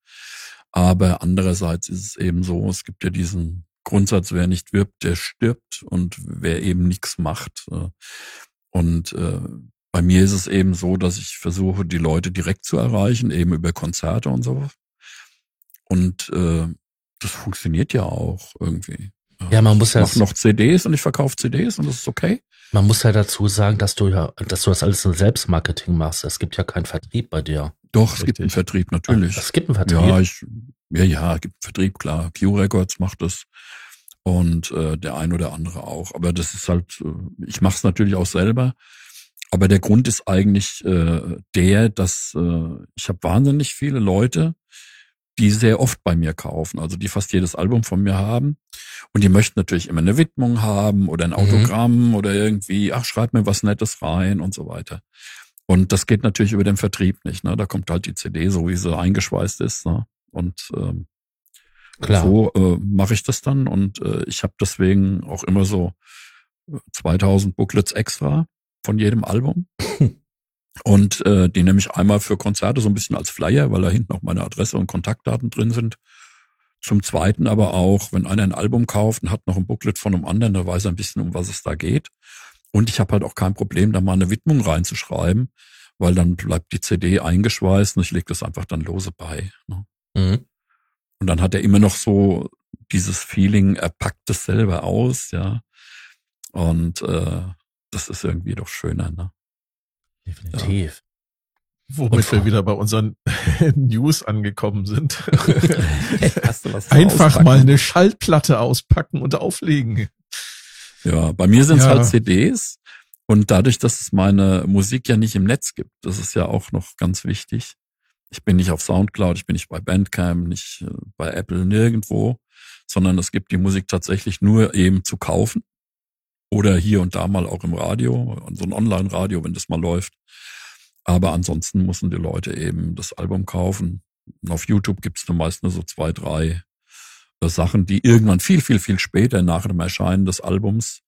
Aber andererseits ist es eben so, es gibt ja diesen Grundsatz, wer nicht wirbt, der stirbt und wer eben nichts macht. äh, Und äh, bei mir ist es eben so, dass ich versuche, die Leute direkt zu erreichen, eben über Konzerte und so. Und äh, das funktioniert ja auch irgendwie. Ja, man muss ich ja, mache noch CDs und ich verkaufe CDs und das ist okay. man muss ja dazu sagen, dass du ja, dass du das alles in Selbstmarketing machst. Es gibt ja keinen Vertrieb bei dir. Doch, es gibt Richtig. einen Vertrieb, natürlich. Es gibt einen Vertrieb. Ja, ich, ja, ja, gibt einen Vertrieb, klar. Q Records macht das und äh, der ein oder andere auch. Aber das ist halt, äh, ich mache es natürlich auch selber. Aber der Grund ist eigentlich äh, der, dass äh, ich habe wahnsinnig viele Leute, die sehr oft bei mir kaufen, also die fast jedes Album von mir haben. Und die möchten natürlich immer eine Widmung haben oder ein Mhm. Autogramm oder irgendwie, ach, schreib mir was Nettes rein und so weiter. Und das geht natürlich über den Vertrieb nicht. Ne? Da kommt halt die CD, so wie sie eingeschweißt ist. Ne? Und ähm, Klar. so äh, mache ich das dann. Und äh, ich habe deswegen auch immer so äh, 2000 Booklets extra von jedem Album. [laughs] Und äh, die nehme ich einmal für Konzerte so ein bisschen als Flyer, weil da hinten auch meine Adresse und Kontaktdaten drin sind. Zum Zweiten aber auch, wenn einer ein Album kauft und hat noch ein Booklet von einem anderen, dann weiß er ein bisschen, um was es da geht. Und ich habe halt auch kein Problem, da mal eine Widmung reinzuschreiben, weil dann bleibt die CD eingeschweißt und ich lege das einfach dann lose bei. Ne? Mhm. Und dann hat er immer noch so dieses Feeling, er packt es selber aus, ja. Und äh, das ist irgendwie doch schöner, ne? Definitiv. Womit Und- wir wieder bei unseren [laughs] News angekommen sind. [laughs] Hast du was zum Einfach Auspacken? mal eine Schallplatte auspacken und auflegen. Ja, bei mir sind es Ja. halt CDs. Und dadurch, dass es meine Musik ja nicht im Netz gibt, das ist ja auch noch ganz wichtig. Ich bin nicht auf Soundcloud, ich bin nicht bei Bandcamp, nicht äh, bei Apple, nirgendwo, sondern es gibt die Musik tatsächlich nur eben zu kaufen. Oder hier und da mal auch im Radio, so ein Online-Radio, wenn das mal läuft. Aber ansonsten müssen die Leute eben das Album kaufen. Und auf YouTube gibt's dann meist nur so zwei, drei äh, Sachen, die irgendwann viel, viel, viel später nach dem Erscheinen des Albums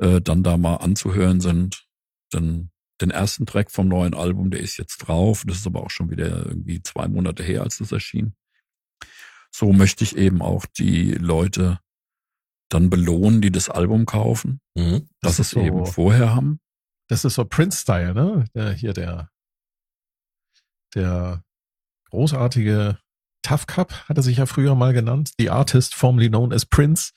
äh, dann da mal anzuhören sind. Denn den ersten Track vom neuen Album, der ist jetzt drauf. Das ist aber auch schon wieder irgendwie zwei Monate her, als das erschien. So möchte ich eben auch die Leute dann belohnen, die das Album kaufen, Mhm. dass Das es so- eben vorher haben. Das ist so Prince-Style, ne? Der, hier der, der großartige Tough Cup hat er sich ja früher mal genannt. The Artist formerly known as Prince.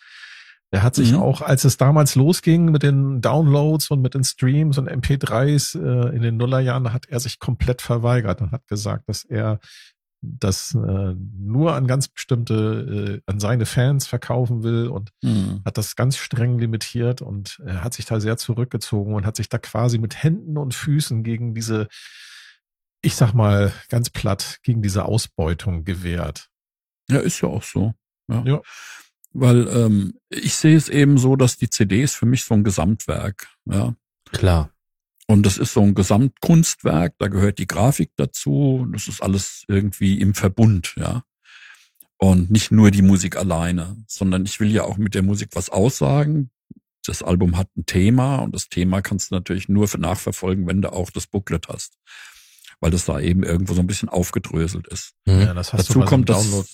Der hat sich Mhm. auch, als es damals losging mit den Downloads und mit den Streams und MP3s äh, in den Nullerjahren, hat er sich komplett verweigert und hat gesagt, dass er das äh, nur an ganz bestimmte, äh, an seine Fans verkaufen will und Hm. hat das ganz streng limitiert und er hat sich da sehr zurückgezogen und hat sich da quasi mit Händen und Füßen gegen diese, ich sag mal ganz platt, gegen diese Ausbeutung gewehrt. Ja, ist ja auch so. Ja. Ja. Weil ähm, ich sehe es eben so, dass die CD ist für mich so ein Gesamtwerk. Ja. Klar. Und das ist so ein Gesamtkunstwerk, da gehört die Grafik dazu, das ist alles irgendwie im Verbund, ja. Und nicht nur die Musik alleine, sondern ich will ja auch mit der Musik was aussagen. Das Album hat ein Thema und das Thema kannst du natürlich nur für nachverfolgen, wenn du auch das Booklet hast. Weil das da eben irgendwo so ein bisschen aufgedröselt ist. Mhm. Ja, das hast Dazu du kommt das- Download.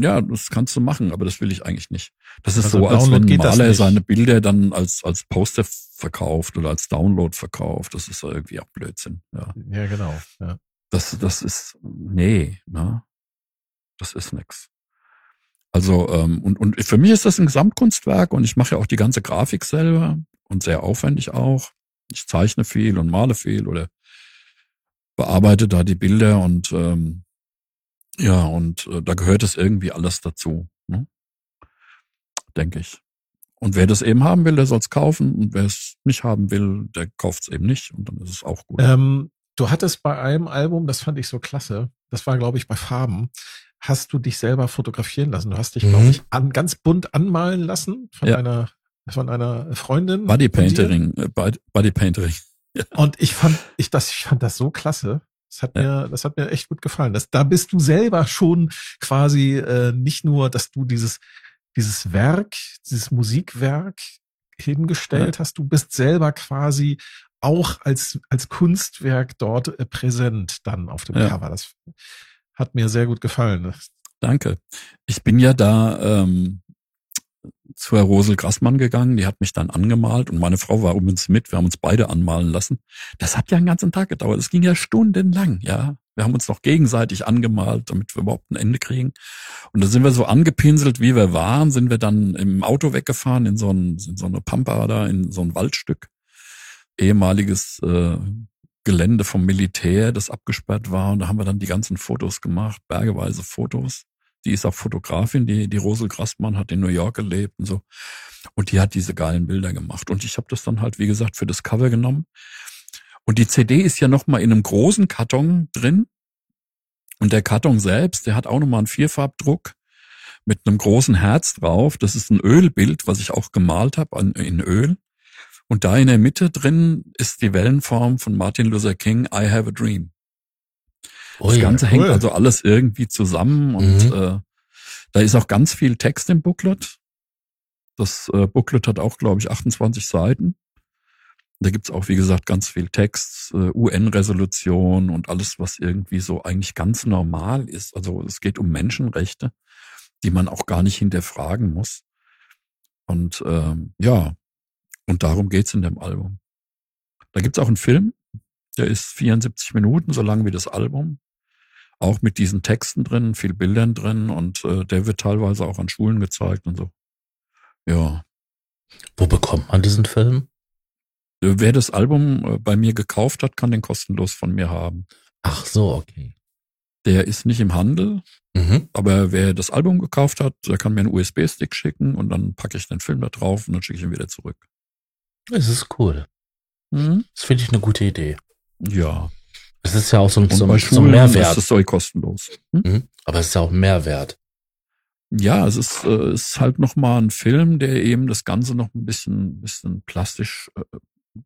Ja, das kannst du machen, aber das will ich eigentlich nicht. Das ist Also so, als Download wenn ein Maler seine Bilder dann als, als Poster verkauft oder als Download verkauft. Das ist irgendwie auch Blödsinn. Ja. Ja, genau. Ja. Das, das ist, nee, ne? Das ist nix. Also, ähm, und, und für mich ist das ein Gesamtkunstwerk und ich mache ja auch die ganze Grafik selber und sehr aufwendig auch. Ich zeichne viel und male viel oder bearbeite da die Bilder und ähm, ja, und äh, da gehört es irgendwie alles dazu, ne? denke ich. Und wer das eben haben will, der soll es kaufen. Und wer es nicht haben will, der kauft es eben nicht. Und dann ist es auch gut. Ähm, du hattest bei einem Album, das fand ich so klasse, das war, glaube ich, bei Farben, hast du dich selber fotografieren lassen. Du hast dich, Mhm. glaube ich, an, ganz bunt anmalen lassen von Ja. einer von einer Freundin. Body von dir. Painting, äh, Body- Body Painting. [laughs] Und ich fand, ich das, ich fand das so klasse. Das hat Ja. mir, das hat mir echt gut gefallen. Das, da bist du selber schon quasi äh, nicht nur, dass du dieses, dieses Werk, dieses Musikwerk hingestellt hast. Du bist selber quasi auch als als Kunstwerk dort äh, präsent dann auf dem Ja. Cover. Das hat mir sehr gut gefallen. Danke. Ich bin ja da ähm, zu Herr Rosel Grassmann gegangen, die hat mich dann angemalt und meine Frau war übrigens mit, wir haben uns beide anmalen lassen. Das hat ja einen ganzen Tag gedauert, es ging ja stundenlang, ja. Wir haben uns noch gegenseitig angemalt, damit wir überhaupt ein Ende kriegen. Und da sind wir so angepinselt, wie wir waren, sind wir dann im Auto weggefahren in so, ein, in so eine Pampa da, in so ein Waldstück. Ehemaliges äh, Gelände vom Militär, das abgesperrt war. Und da haben wir dann die ganzen Fotos gemacht, bergeweise Fotos. Die ist auch Fotografin, die, die Rosel Grassmann hat in New York gelebt und so. Und die hat diese geilen Bilder gemacht. Und ich habe das dann halt, wie gesagt, für das Cover genommen. Und die CD ist ja nochmal in einem großen Karton drin. Und der Karton selbst, der hat auch nochmal einen Vierfarbdruck mit einem großen Herz drauf. Das ist ein Ölbild, was ich auch gemalt habe in Öl. Und da in der Mitte drin ist die Wellenform von Martin Luther King, I Have a Dream. Oh Das ja, Ganze cool. hängt also alles irgendwie zusammen und Mhm. äh, da ist auch ganz viel Text im Booklet. Das äh, Booklet hat auch, glaube ich, 28 Seiten. Da gibt's auch, wie gesagt, ganz viel Text, äh, UN-Resolution und alles, was irgendwie so eigentlich ganz normal ist. Also es geht um Menschenrechte, die man auch gar nicht hinterfragen muss. Und ähm, ja, und darum geht's in dem Album. Da gibt's auch einen Film, der ist 74 Minuten, so lang wie das Album. Auch mit diesen Texten drin, viel Bildern drin und äh, der wird teilweise auch an Schulen gezeigt und so. Ja. Wo bekommt man diesen Film? Äh, Wer das Album äh, bei mir gekauft hat, kann den kostenlos von mir haben. Ach so, okay. Der ist nicht im Handel, Mhm. aber wer das Album gekauft hat, der kann mir einen USB-Stick schicken und dann packe ich den Film da drauf und dann schicke ich ihn wieder zurück. Das ist cool. Das finde ich eine gute Idee. Ja. Es ist ja auch so ein, so, bei ein- so ein Mehrwert. ist das Zeug kostenlos. Hm? Mhm. Aber es ist ja auch Mehrwert. Ja, es ist, äh, ist halt nochmal ein Film, der eben das Ganze noch ein bisschen, bisschen plastisch äh,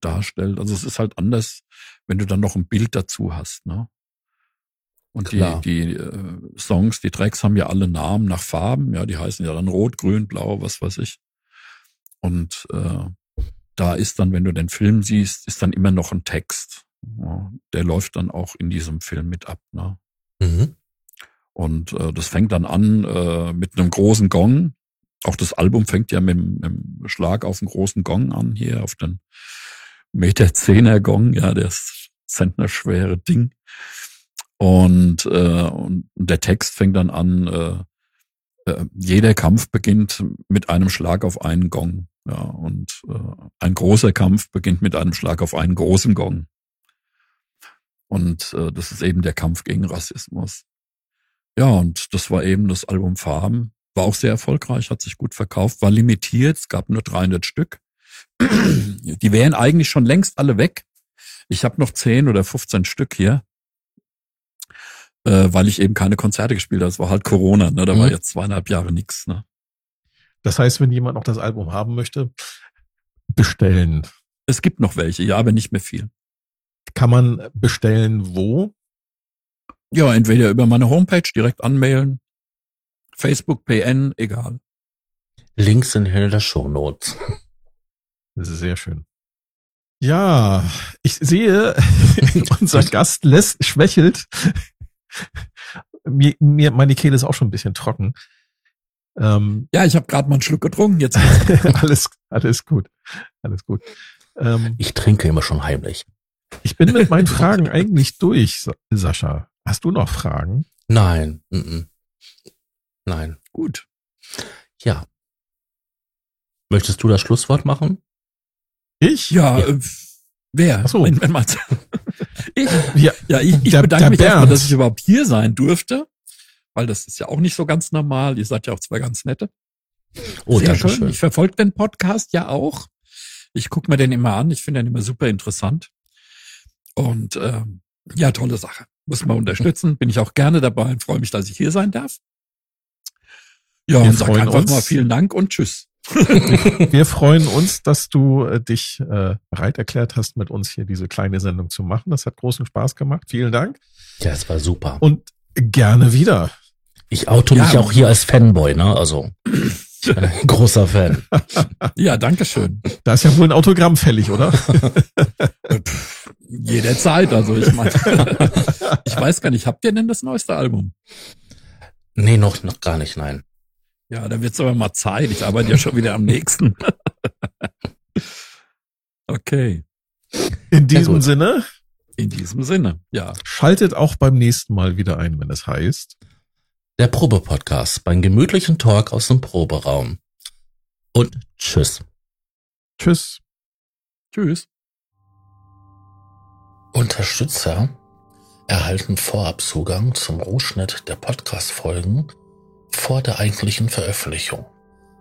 darstellt. Also es ist halt anders, wenn du dann noch ein Bild dazu hast, ne? Und Klar. die, die äh, Songs, die Tracks haben ja alle Namen nach Farben, ja, die heißen ja dann Rot, Grün, Blau, was weiß ich. Und äh, da ist dann, wenn du den Film siehst, ist dann immer noch ein Text. Ja, der läuft dann auch in diesem Film mit ab, ne? Mhm. Und äh, das fängt dann an äh, mit einem großen Gong. Auch das Album fängt ja mit, dem Schlag auf einen großen Gong an, hier auf den Meter Zehner Gong, ja, das zentnerschwere Ding. Und, äh, und der Text fängt dann an, äh, äh, jeder Kampf beginnt mit einem Schlag auf einen Gong. Ja, und äh, ein großer Kampf beginnt mit einem Schlag auf einen großen Gong. Und äh, das ist eben der Kampf gegen Rassismus. Ja, und das war eben das Album Farben. War auch sehr erfolgreich, hat sich gut verkauft, war limitiert, es gab nur 300 Stück. Die wären eigentlich schon längst alle weg. Ich habe noch 10 oder 15 Stück hier, äh, weil ich eben keine Konzerte gespielt habe. Das war halt Corona, ne? da war Mhm. jetzt zweieinhalb Jahre nix. Ne? Das heißt, wenn jemand noch das Album haben möchte, bestellen. Es gibt noch welche, ja, aber nicht mehr viel. Kann man bestellen wo? Ja, entweder über meine Homepage direkt anmailen, Facebook, PN, egal. Links sind hinter der Show Notes. Das ist sehr schön. Ja, ich sehe, [laughs] unser Gast lässt, schwächelt. Mir, mir, meine Kehle ist auch schon ein bisschen trocken. Ähm, Ja, ich habe gerade mal einen Schluck getrunken jetzt. [laughs] alles, alles gut. Alles gut. Ähm, Ich trinke immer schon heimlich. Ich bin mit meinen Fragen eigentlich durch, Sa- Sascha. Hast du noch Fragen? Nein. Mhm. Nein. Gut. Ja. Möchtest du das Schlusswort machen? Ich? Ja, Ja. äh, Wer? Ach so. Wenn, wenn man, ich, Ja, ja, ich, ich Der- bedanke der mich erstmal, dass ich überhaupt hier sein durfte, weil das ist ja auch nicht so ganz normal. Ihr seid ja auch zwei ganz nette. Oh, Sehr danke schön. schön. Ich verfolge den Podcast ja auch. Ich gucke mir den immer an. Ich finde den immer super interessant. Und ähm, ja, tolle Sache. Muss man unterstützen. Bin ich auch gerne dabei und freue mich, dass ich hier sein darf. Ja, Wir und sag freuen einfach uns. mal vielen Dank und tschüss. [laughs] [laughs] Wir freuen uns, dass du äh, dich äh, bereit erklärt hast, mit uns hier diese kleine Sendung zu machen. Das hat großen Spaß gemacht. Vielen Dank. Ja, es war super. Und gerne wieder. Ich auto Ja. mich auch hier als Fanboy, ne? Also, [laughs] großer Fan. [laughs] Ja, danke schön. Da ist ja wohl ein Autogramm fällig, oder? [laughs] Jederzeit. Also ich meine, ich weiß gar nicht, habt ihr denn das neueste Album? Nee, noch, noch gar nicht, nein. Ja, da wird's aber mal Zeit. Ich arbeite ja schon wieder am nächsten. okay. In diesem gut. Sinne, In diesem Sinne, ja. schaltet auch beim nächsten Mal wieder ein, wenn es heißt. Der Probe-Podcast beim gemütlichen Talk aus dem Proberaum. Und tschüss. Tschüss. Tschüss. Unterstützer erhalten Vorabzugang zum Rohschnitt der Podcast-Folgen vor der eigentlichen Veröffentlichung.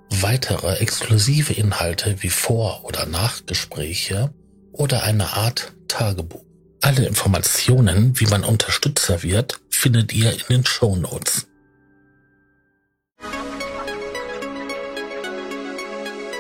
Weitere exklusive Inhalte wie Vor- oder Nachgespräche oder eine Art Tagebuch. Alle Informationen, wie man Unterstützer wird, findet ihr in den Show Notes.